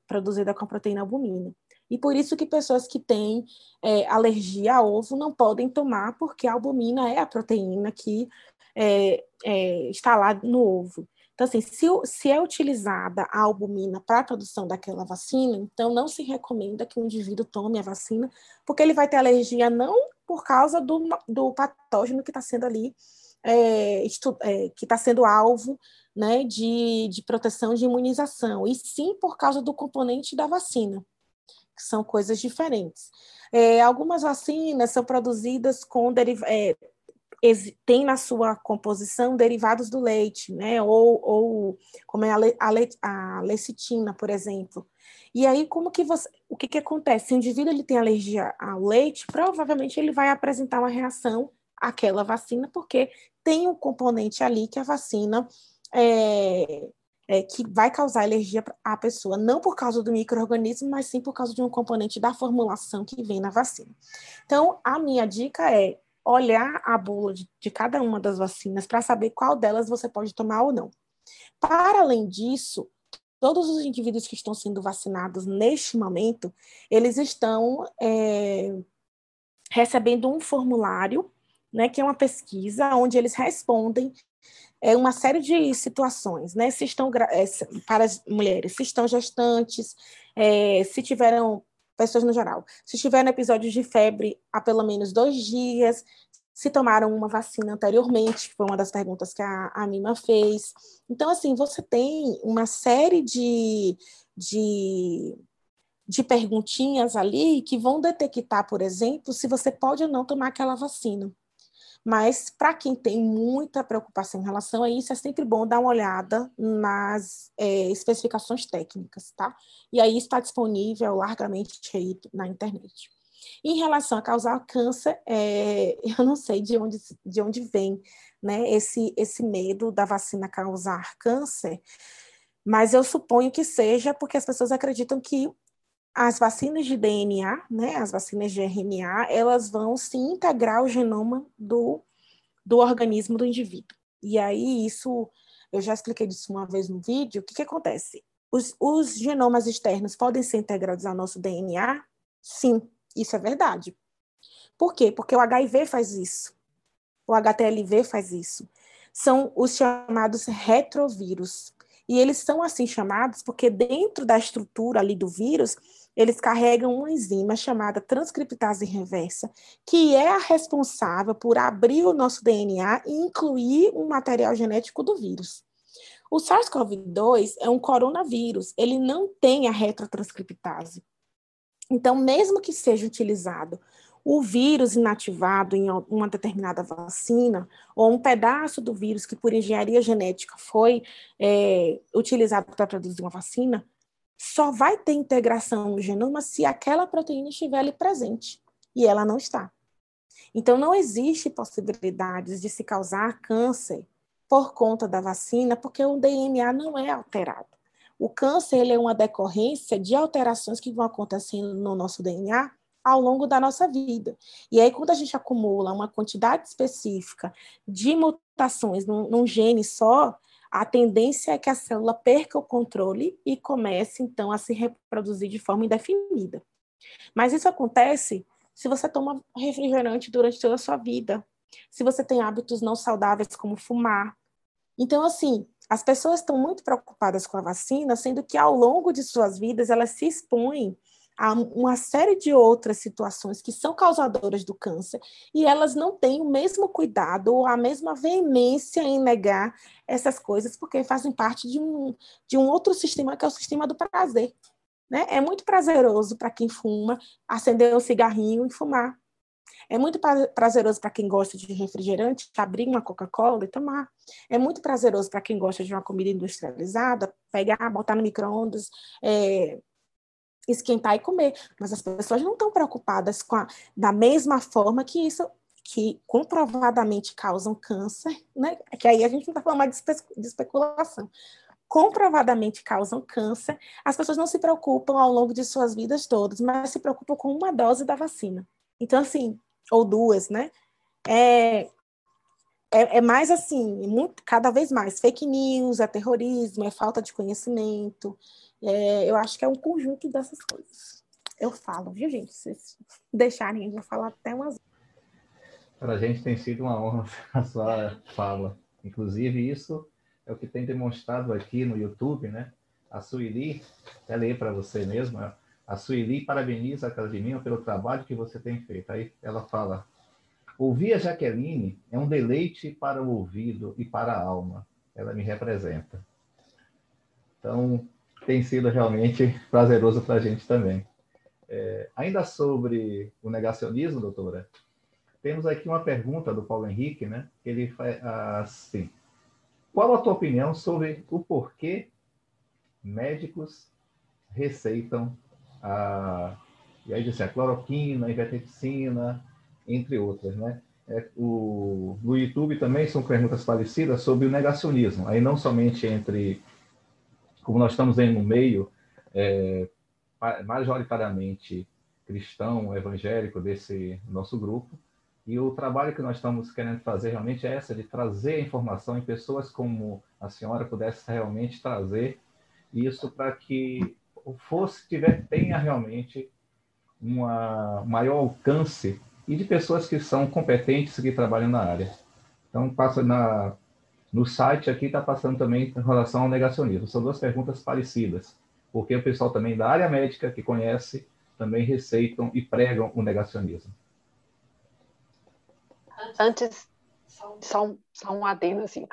produzida com a proteína albumina. E por isso que pessoas que têm é, alergia a ovo não podem tomar, porque a albumina é a proteína que é, é, está lá no ovo. Então, assim, se, se é utilizada a albumina para a produção daquela vacina, então não se recomenda que o indivíduo tome a vacina, porque ele vai ter alergia não por causa do, do patógeno que está sendo ali, é, é, que está sendo alvo né, de, de proteção de imunização, e sim por causa do componente da vacina, que são coisas diferentes. É, algumas vacinas são produzidas com é, tem na sua composição derivados do leite, né? Ou, ou como é a, le, a, le, a lecitina, por exemplo. E aí, como que você. O que, que acontece? Se o indivíduo ele tem alergia ao leite, provavelmente ele vai apresentar uma reação àquela vacina, porque tem um componente ali que a vacina é, é, que vai causar alergia à pessoa, não por causa do microorganismo, mas sim por causa de um componente da formulação que vem na vacina. Então, a minha dica é olhar a bula de, de cada uma das vacinas para saber qual delas você pode tomar ou não. Para além disso, todos os indivíduos que estão sendo vacinados neste momento, eles estão é, recebendo um formulário, né, que é uma pesquisa onde eles respondem é, uma série de situações, né, se estão é, para as mulheres, se estão gestantes, é, se tiveram pessoas no geral, se tiveram episódios de febre há pelo menos dois dias, se tomaram uma vacina anteriormente, que foi uma das perguntas que a, a Mima fez. Então, assim, você tem uma série de, de de perguntinhas ali que vão detectar, por exemplo, se você pode ou não tomar aquela vacina. Mas para quem tem muita preocupação em relação a isso, é sempre bom dar uma olhada nas é, especificações técnicas, tá? E aí está disponível largamente aí na internet. Em relação a causar câncer, é, eu não sei de onde, de onde vem né, esse, esse medo da vacina causar câncer, mas eu suponho que seja porque as pessoas acreditam que as vacinas de DNA, né, as vacinas de RNA, elas vão se integrar ao genoma do, do organismo do indivíduo. E aí, isso, eu já expliquei disso uma vez no vídeo, o que, que acontece? Os, os genomas externos podem ser integrados ao nosso DNA? Sim, isso é verdade. Por quê? Porque o HIV faz isso. O HTLV faz isso. São os chamados retrovírus. E eles são assim chamados porque dentro da estrutura ali do vírus eles carregam uma enzima chamada transcriptase reversa, que é a responsável por abrir o nosso DNA e incluir um material genético do vírus. O SARS-CoV-2 é um coronavírus, ele não tem a retrotranscriptase. Então, mesmo que seja utilizado o vírus inativado em uma determinada vacina, ou um pedaço do vírus que por engenharia genética foi é, utilizado para produzir uma vacina, só vai ter integração no genoma se aquela proteína estiver ali presente, e ela não está. Então, não existe possibilidades de se causar câncer por conta da vacina, porque o DNA não é alterado. O câncer ele é uma decorrência de alterações que vão acontecendo no nosso DNA ao longo da nossa vida. E aí, quando a gente acumula uma quantidade específica de mutações num, num gene só, a tendência é que a célula perca o controle e comece, então, a se reproduzir de forma indefinida. Mas isso acontece se você toma refrigerante durante toda a sua vida, se você tem hábitos não saudáveis, como fumar. Então, assim, as pessoas estão muito preocupadas com a vacina, sendo que ao longo de suas vidas elas se expõem há uma série de outras situações que são causadoras do câncer e elas não têm o mesmo cuidado ou a mesma veemência em negar essas coisas porque fazem parte de um, de um outro sistema que é o sistema do prazer. Né? É muito prazeroso para quem fuma acender um cigarrinho e fumar. É muito prazeroso para quem gosta de refrigerante abrir uma Coca-Cola e tomar. É muito prazeroso para quem gosta de uma comida industrializada pegar, botar no micro-ondas, é, esquentar e comer. Mas as pessoas não estão preocupadas com a, da mesma forma que isso que comprovadamente causam câncer, né? Que aí a gente não está falando mais de especulação. Comprovadamente causam câncer, as pessoas não se preocupam ao longo de suas vidas todas, mas se preocupam com uma dose da vacina. Então, assim, ou duas, né? É, é, é, mais assim, muito, cada vez mais fake news, é terrorismo, é falta de conhecimento, é, eu acho que é um conjunto dessas coisas. Eu falo, viu, gente? Se vocês deixarem, eu vou falar até umas. Para a gente tem sido uma honra a sua fala. Inclusive, isso é o que tem demonstrado aqui no YouTube, né? A Sueli, até ler para você mesmo, a Sueli parabeniza a Casimiro pelo trabalho que você tem feito. Aí ela fala: ouvir a Jaqueline é um deleite para o ouvido e para a alma. Ela me representa. Então, tem sido realmente prazeroso para a gente também. É, ainda sobre o negacionismo, doutora, temos aqui uma pergunta do Paulo Henrique, né? Ele faz assim: Qual a tua opinião sobre o porquê médicos receitam a, e aí disse, a cloroquina, ivermectina, entre outras, né? É, o, no YouTube também são perguntas parecidas sobre o negacionismo, aí não somente entre como nós estamos em um meio é, majoritariamente cristão, evangélico desse nosso grupo, e o trabalho que nós estamos querendo fazer realmente é essa, de trazer a informação em pessoas como a senhora pudesse realmente trazer isso para que fosse, tiver, tenha realmente um maior alcance e de pessoas que são competentes que trabalham na área. Então, passa na, no site aqui está passando também em relação ao negacionismo. São duas perguntas parecidas, porque o pessoal também da área médica que conhece também receitam e pregam o negacionismo. Antes, só um, só um adendo assim.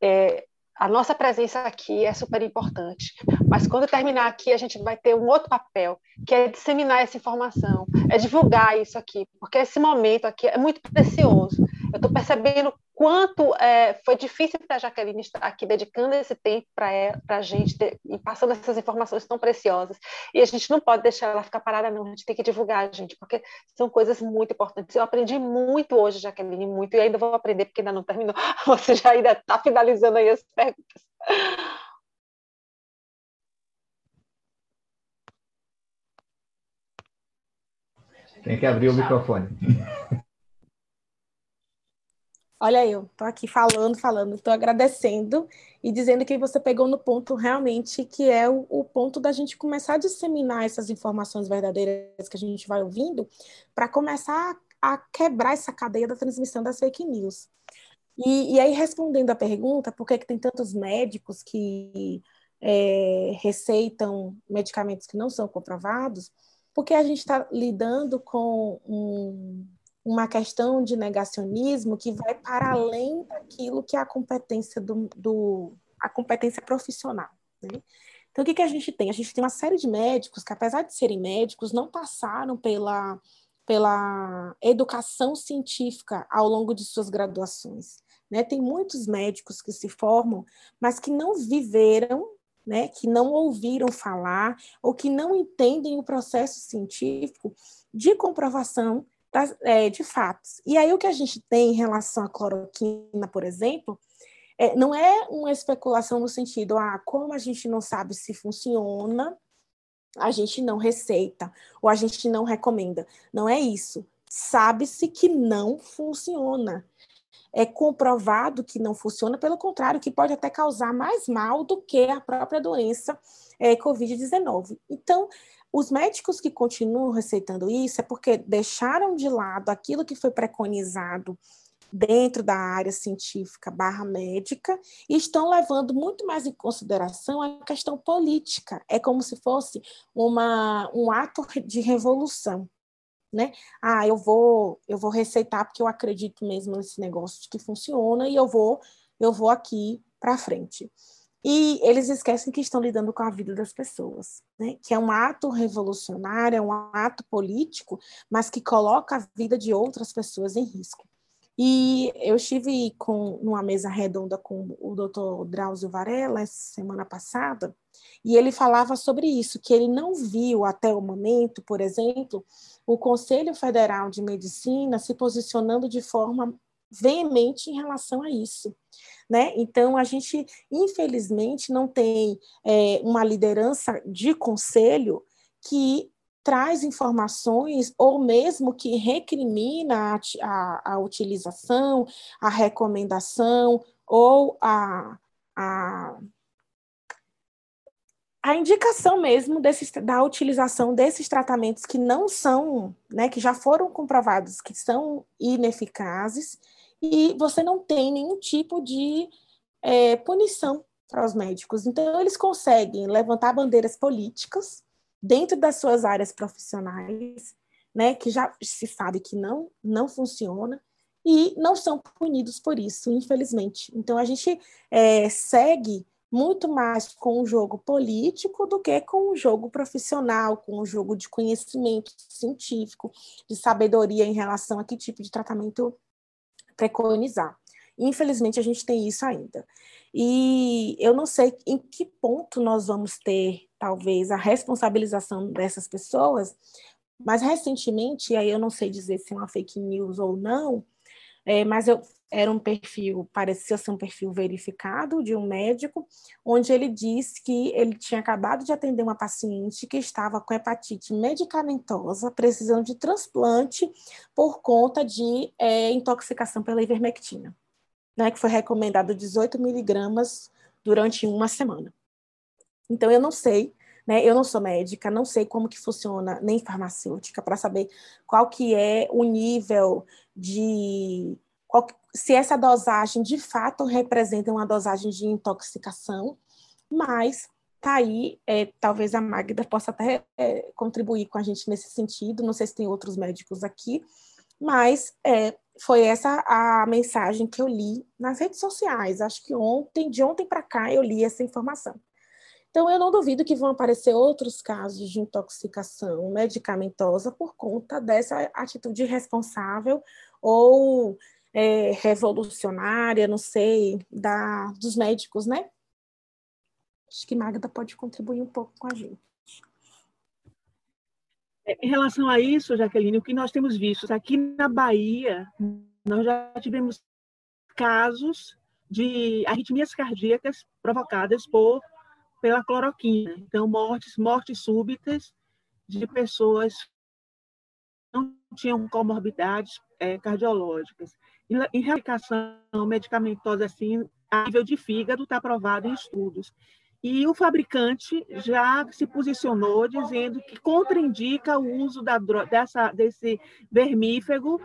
É, a nossa presença aqui é super importante, mas quando terminar aqui, a gente vai ter um outro papel, que é disseminar essa informação, é divulgar isso aqui, porque esse momento aqui é muito precioso. Eu estou percebendo quanto é, foi difícil para a Jaqueline estar aqui dedicando esse tempo para a gente e passando essas informações tão preciosas. E a gente não pode deixar ela ficar parada, não. A gente tem que divulgar, gente, porque são coisas muito importantes. Eu aprendi muito hoje, Jaqueline, muito, e ainda vou aprender, porque ainda não terminou. Você já ainda está finalizando aí as perguntas. Tem que abrir o microfone. Olha eu, tô aqui falando, falando, estou agradecendo e dizendo que você pegou no ponto realmente que é o, o, ponto da gente começar a disseminar essas informações verdadeiras que a gente vai ouvindo para começar a, a, quebrar essa cadeia da transmissão das fake news. E, e aí, respondendo a pergunta, por que, que tem tantos médicos que é, receitam medicamentos que não são comprovados? Porque a gente está lidando com um uma questão de negacionismo que vai para além daquilo que é a competência do, do a competência profissional. Né? Então, o que, que a gente tem? A gente tem uma série de médicos que, apesar de serem médicos, não passaram pela, pela educação científica ao longo de suas graduações. Né? Tem muitos médicos que se formam, mas que não viveram, né? que não ouviram falar, ou que não entendem o processo científico de comprovação das, é, de fatos. E aí o que a gente tem em relação à cloroquina, por exemplo, é, não é uma especulação no sentido, ah, como a gente não sabe se funciona, a gente não receita, ou a gente não recomenda. Não é isso. Sabe-se que não funciona. É comprovado que não funciona, pelo contrário, que pode até causar mais mal do que a própria doença é, Covid-19. Então, os médicos que continuam receitando isso é porque deixaram de lado aquilo que foi preconizado dentro da área científica barra médica e estão levando muito mais em consideração a questão política. É como se fosse uma, um ato de revolução. Né? Ah, eu vou eu vou receitar porque eu acredito mesmo nesse negócio de que funciona e eu vou eu vou aqui para frente. E eles esquecem que estão lidando com a vida das pessoas, né? que é um ato revolucionário, é um ato político, mas que coloca a vida de outras pessoas em risco. E eu estive com numa mesa redonda com o Dr. Drauzio Varela semana passada, e ele falava sobre isso, que ele não viu até o momento, por exemplo, o Conselho Federal de Medicina se posicionando de forma veemente em relação a isso. Né? Então, a gente, infelizmente, não tem é, uma liderança de conselho que traz informações ou mesmo que recrimina a, a, a utilização, a recomendação ou a, a, a indicação mesmo da utilização desses tratamentos que não são, né, que já foram comprovados que são ineficazes e você não tem nenhum tipo de é, punição para os médicos. Então, eles conseguem levantar bandeiras políticas dentro das suas áreas profissionais, né, que já se sabe que não, não funciona, e não são punidos por isso, infelizmente. Então, a gente é, segue muito mais com o jogo político do que com o jogo profissional, com o jogo de conhecimento científico, de sabedoria em relação a que tipo de tratamento preconizar. Infelizmente, a gente tem isso ainda. E eu não sei em que ponto nós vamos ter, talvez, a responsabilização dessas pessoas, mas recentemente, aí eu não sei dizer se é uma fake news ou não, é, mas eu era um perfil, parecia ser um perfil verificado de um médico, onde ele disse que ele tinha acabado de atender uma paciente que estava com hepatite medicamentosa, precisando de transplante por conta de é, intoxicação pela ivermectina, né, que foi recomendado 18 miligramas durante uma semana. Então, eu não sei né? Eu não sou médica, não sei como que funciona nem farmacêutica para saber qual que é o nível de qual, se essa dosagem de fato representa uma dosagem de intoxicação, mas tá aí, é, talvez a Magda possa até é, contribuir com a gente nesse sentido, não sei se tem outros médicos aqui, mas é, foi essa a mensagem que eu li nas redes sociais, acho que ontem, de ontem para cá, eu li essa informação. Então, eu não duvido que vão aparecer outros casos de intoxicação medicamentosa por conta dessa atitude irresponsável ou é, revolucionária, não sei, da, dos médicos, né? Acho que Magda pode contribuir um pouco com a gente. É, em relação a isso, Jaqueline, o que nós temos visto aqui na Bahia, nós já tivemos casos de arritmias cardíacas provocadas por pela cloroquina. Então, mortes, mortes súbitas de pessoas que não tinham comorbidades é, cardiológicas. Em reaplicação medicamentosa, assim, a nível de fígado, está aprovado em estudos. E o fabricante já se posicionou dizendo que contraindica o uso da, dessa, desse vermífugo,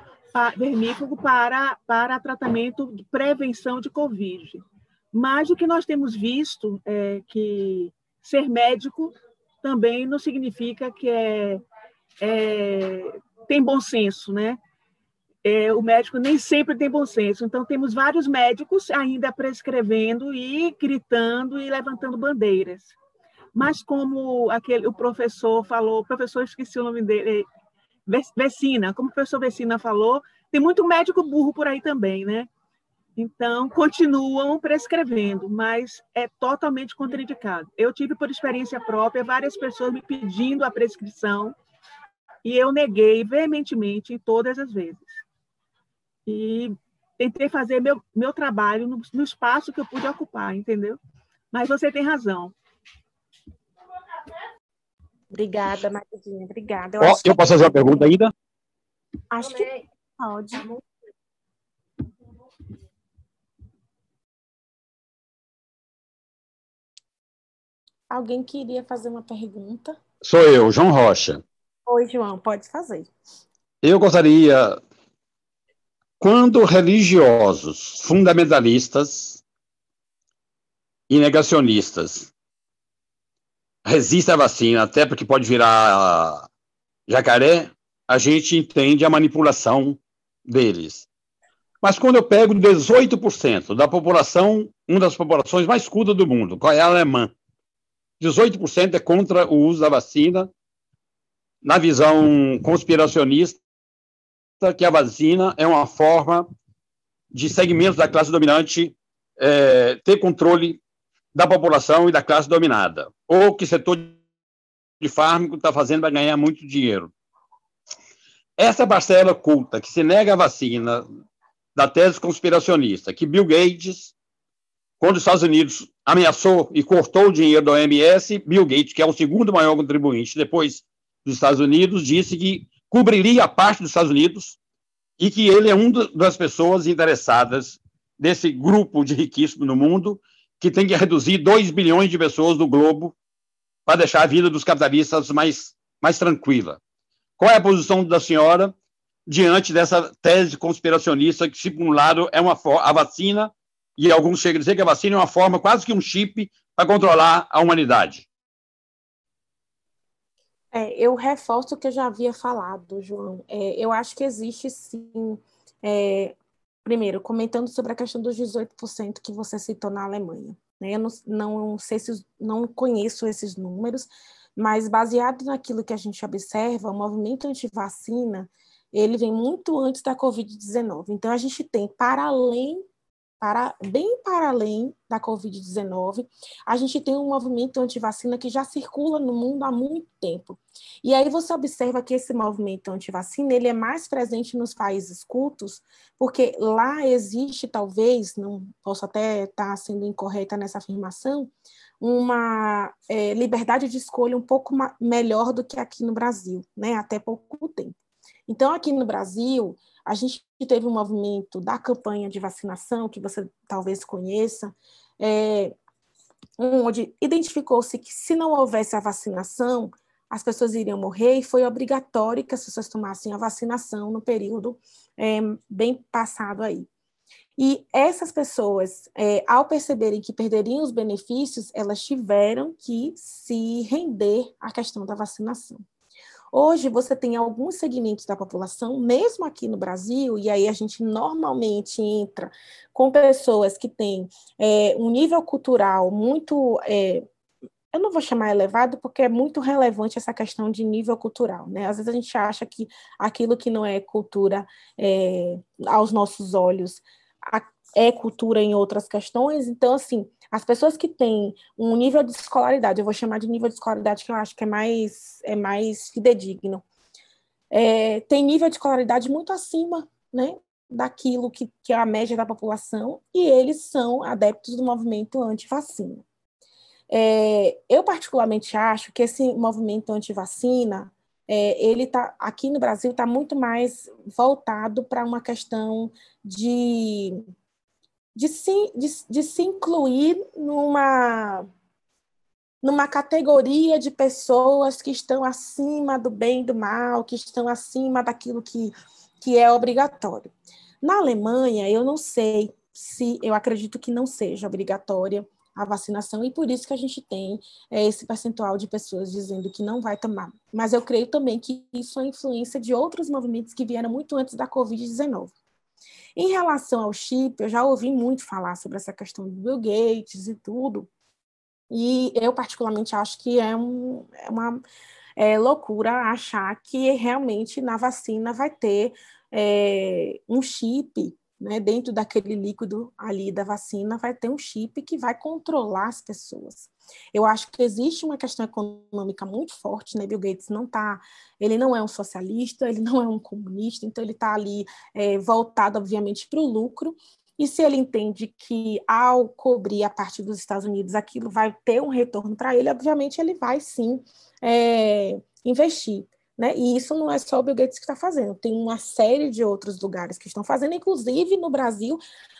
vermífugo para, para tratamento de prevenção de Covid. Mas o que nós temos visto é que ser médico também não significa que é, é tem bom senso, né? É, o médico nem sempre tem bom senso. Então, temos vários médicos ainda prescrevendo e gritando e levantando bandeiras. Mas, como aquele, o professor falou, professor, esqueci o nome dele, Vecina, como o professor Vecina falou, tem muito médico burro por aí também, né? Então, continuam prescrevendo, mas é totalmente contraindicado. Eu tive, por experiência própria, várias pessoas me pedindo a prescrição e eu neguei veementemente todas as vezes. E tentei fazer meu, meu trabalho no, no espaço que eu pude ocupar, entendeu? Mas você tem razão. Obrigada, Maridinha. Obrigada. Eu, oh, eu posso fazer uma pergunta ainda? Acho que pode. Alguém queria fazer uma pergunta? Sou eu, João Rocha. Oi, João, pode fazer. Eu gostaria, quando religiosos, fundamentalistas e negacionistas resistem à vacina, até porque pode virar jacaré, a gente entende a manipulação deles. Mas quando eu pego 18% da população, uma das populações mais cultas do mundo, qual é a alemã, 18% é contra o uso da vacina, na visão conspiracionista, que a vacina é uma forma de segmentos da classe dominante é, ter controle da população e da classe dominada, ou que setor de fármaco está fazendo para ganhar muito dinheiro. Essa parcela culta que se nega a vacina da tese conspiracionista, que Bill Gates quando os Estados Unidos ameaçou e cortou o dinheiro da OMS, Bill Gates, que é o segundo maior contribuinte depois dos Estados Unidos, disse que cobriria a parte dos Estados Unidos e que ele é uma das pessoas interessadas desse grupo de riquíssimos no mundo que tem que reduzir 2 bilhões de pessoas do globo para deixar a vida dos capitalistas mais, mais tranquila. Qual é a posição da senhora diante dessa tese conspiracionista que, por um lado, é uma a vacina e alguns chegam a dizer que a vacina é uma forma, quase que um chip, para controlar a humanidade. É, eu reforço o que eu já havia falado, João. É, eu acho que existe sim. É, primeiro, comentando sobre a questão dos 18% que você citou na Alemanha. Né? Eu não, não sei se não conheço esses números, mas baseado naquilo que a gente observa, o movimento anti-vacina ele vem muito antes da Covid-19. Então, a gente tem, para além para, bem para além da Covid-19, a gente tem um movimento anti-vacina que já circula no mundo há muito tempo. E aí você observa que esse movimento anti-vacina ele é mais presente nos países cultos, porque lá existe, talvez, não posso até estar sendo incorreta nessa afirmação, uma é, liberdade de escolha um pouco melhor do que aqui no Brasil, né? até pouco tempo. Então, aqui no Brasil, a gente teve um movimento da campanha de vacinação, que você talvez conheça, é, onde identificou-se que se não houvesse a vacinação, as pessoas iriam morrer e foi obrigatório que as pessoas tomassem a vacinação no período é, bem passado aí. E essas pessoas, é, ao perceberem que perderiam os benefícios, elas tiveram que se render à questão da vacinação. Hoje você tem alguns segmentos da população, mesmo aqui no Brasil, e aí a gente normalmente entra com pessoas que têm é, um nível cultural muito. É, eu não vou chamar elevado porque é muito relevante essa questão de nível cultural, né? Às vezes a gente acha que aquilo que não é cultura é, aos nossos olhos é cultura em outras questões, então assim as pessoas que têm um nível de escolaridade, eu vou chamar de nível de escolaridade que eu acho que é mais, é mais fidedigno, é, tem nível de escolaridade muito acima né, daquilo que, que é a média da população, e eles são adeptos do movimento anti-vacina. É, eu particularmente acho que esse movimento anti-vacina, é, ele tá aqui no Brasil está muito mais voltado para uma questão de de se, de, de se incluir numa, numa categoria de pessoas que estão acima do bem e do mal, que estão acima daquilo que, que é obrigatório. Na Alemanha, eu não sei se, eu acredito que não seja obrigatória a vacinação, e por isso que a gente tem é, esse percentual de pessoas dizendo que não vai tomar. Mas eu creio também que isso é influência de outros movimentos que vieram muito antes da Covid-19. Em relação ao chip, eu já ouvi muito falar sobre essa questão do Bill Gates e tudo, e eu particularmente acho que é, um, é uma é, loucura achar que realmente na vacina vai ter é, um chip né, dentro daquele líquido ali da vacina, vai ter um chip que vai controlar as pessoas. Eu acho que existe uma questão econômica muito forte, né? Bill Gates não tá, ele não é um socialista, ele não é um comunista, então ele está ali é, voltado, obviamente, para o lucro. E se ele entende que ao cobrir a parte dos Estados Unidos aquilo vai ter um retorno para ele, obviamente ele vai sim é, investir. Né? E isso não é só o Bill Gates que está fazendo, tem uma série de outros lugares que estão fazendo, inclusive no Brasil,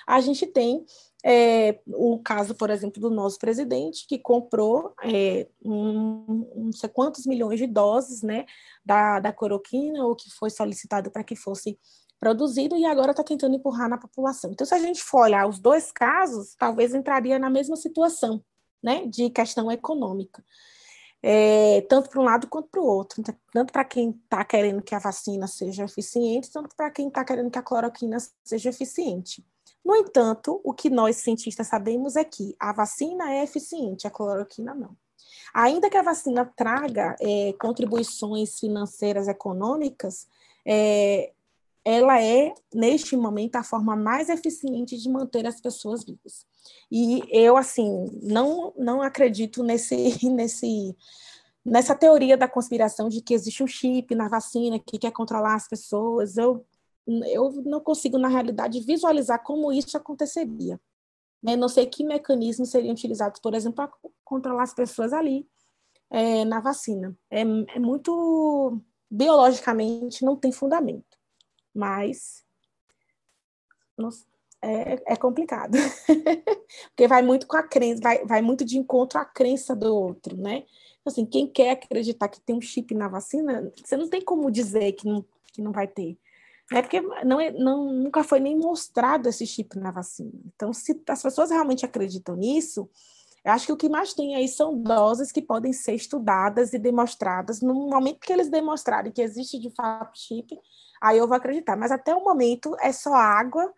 a gente tem é, o caso, por exemplo, do nosso presidente, que comprou é, um, não sei quantos milhões de doses né, da, da cloroquina, ou que foi solicitado para que fosse produzido, e agora está tentando empurrar na população. Então, se a gente for olhar os dois casos, talvez entraria na mesma situação né, de questão econômica. É, tanto para um lado quanto para o outro, tanto para quem está querendo que a vacina seja eficiente, tanto para quem está querendo que a cloroquina seja eficiente. No entanto, o que nós cientistas sabemos é que a vacina é eficiente, a cloroquina não. Ainda que a vacina traga é, contribuições financeiras econômicas, é, ela é, neste momento, a forma mais eficiente de manter as pessoas vivas. E eu, assim, não, não acredito nesse, nesse, nessa teoria da conspiração de que existe um chip na vacina que quer controlar as pessoas. Eu eu não consigo, na realidade, visualizar como isso aconteceria. Né? Não sei que mecanismos seriam utilizados, por exemplo, para controlar as pessoas ali é, na vacina. É, é muito. biologicamente não tem fundamento, mas. Nossa, é, é complicado. Porque vai muito com a crença, vai, vai muito de encontro à crença do outro, né? Então, assim, quem quer acreditar que tem um chip na vacina, você não tem como dizer que não, que não vai ter. É porque não, é, não, nunca foi nem mostrado esse chip na vacina. Então, se as pessoas realmente acreditam nisso, eu acho que o que mais tem aí são doses que podem ser estudadas e demonstradas. No momento que eles demonstrarem que existe de fato chip, aí eu vou acreditar. Mas até o momento é só água,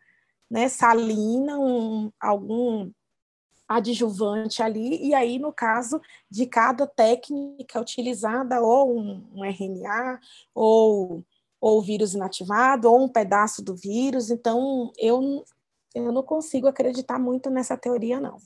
né, salina, um, algum adjuvante ali, e aí, no caso de cada técnica utilizada, ou um, um RNA, ou ou vírus inativado, ou um pedaço do vírus. Então, eu, eu não consigo acreditar muito nessa teoria, não.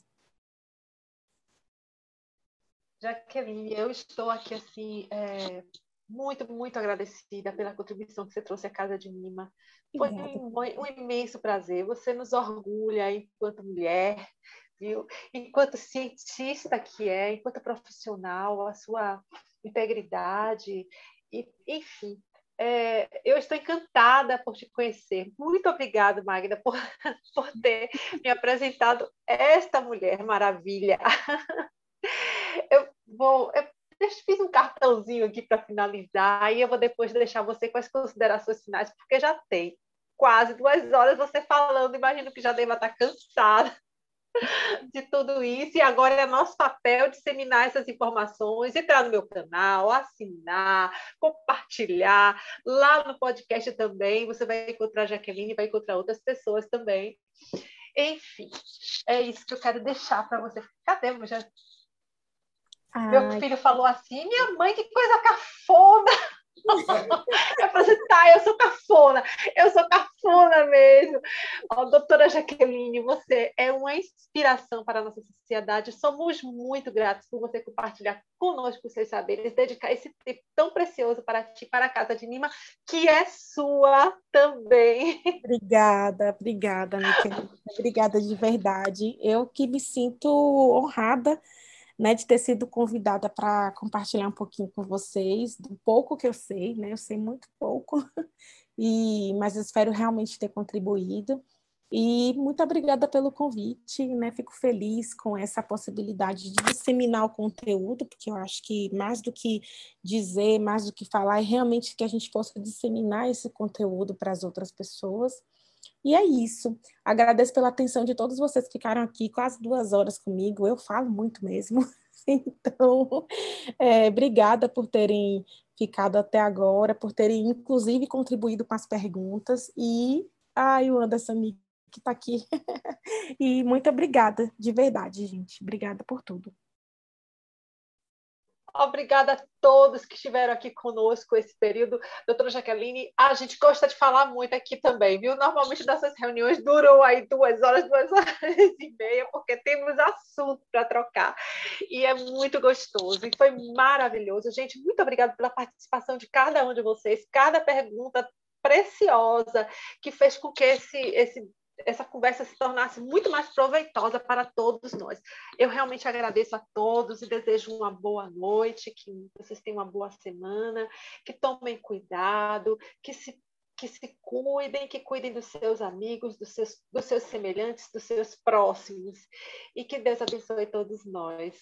Jaqueline, eu estou aqui assim é, muito, muito agradecida pela contribuição que você trouxe à Casa de Mima. Foi um, um, imenso prazer. Você nos orgulha enquanto mulher, viu? Enquanto cientista que é, enquanto profissional, a sua integridade, e, enfim. É, eu estou encantada por te conhecer. Muito obrigada, Magda, por, por ter me apresentado esta mulher maravilha. Eu vou. Eu fiz um cartãozinho aqui para finalizar e eu vou depois deixar você com as considerações finais, porque já tem quase duas horas você falando. Imagino que já deva estar cansada de tudo isso, e agora é nosso papel disseminar essas informações, entrar no meu canal, assinar, compartilhar, lá no podcast também, você vai encontrar a Jaqueline, vai encontrar outras pessoas também. Enfim, é isso que eu quero deixar para você. Cadê? Já Ai. Meu filho falou assim: minha mãe, que coisa cafona! eu falei assim, tá, eu sou cafona, eu sou cafona mesmo. Ó, doutora Jaqueline, você é uma inspiração para a nossa sociedade. Somos muito gratos por você compartilhar conosco os seus saberes, dedicar esse tempo tão precioso para ti, para a Casa de Nima, que é sua também. Obrigada, obrigada, minha querida. Obrigada de verdade. Eu que me sinto honrada né, de ter sido convidada para compartilhar um pouquinho com vocês do pouco que eu sei, né? Eu sei muito pouco, e mas espero realmente ter contribuído. E muito obrigada pelo convite, né? Fico feliz com essa possibilidade de disseminar o conteúdo, porque eu acho que mais do que dizer, mais do que falar, é realmente que a gente possa disseminar esse conteúdo para as outras pessoas. E é isso. Agradeço pela atenção de todos vocês que ficaram aqui quase duas horas comigo. Eu falo muito mesmo. Então, é, obrigada por terem ficado até agora, por terem, inclusive, contribuído com as perguntas. E, ai, o Anderson que está aqui. e muito obrigada, de verdade, gente. Obrigada por tudo. Obrigada a todos que estiveram aqui conosco esse período. Doutora Jaqueline, a gente gosta de falar muito aqui também, viu? Normalmente nossas reuniões duram aí duas horas, duas horas e meia, porque temos assunto para trocar. E é muito gostoso e foi maravilhoso. Gente, muito obrigada pela participação de cada um de vocês, cada pergunta preciosa que fez com que esse, esse essa conversa se tornasse muito mais proveitosa para todos nós. Eu realmente agradeço a todos e desejo uma boa noite, que vocês tenham uma boa semana, que tomem cuidado, que se que se cuidem, que cuidem dos seus amigos, dos seus, dos seus semelhantes, dos seus próximos. E que Deus abençoe todos nós.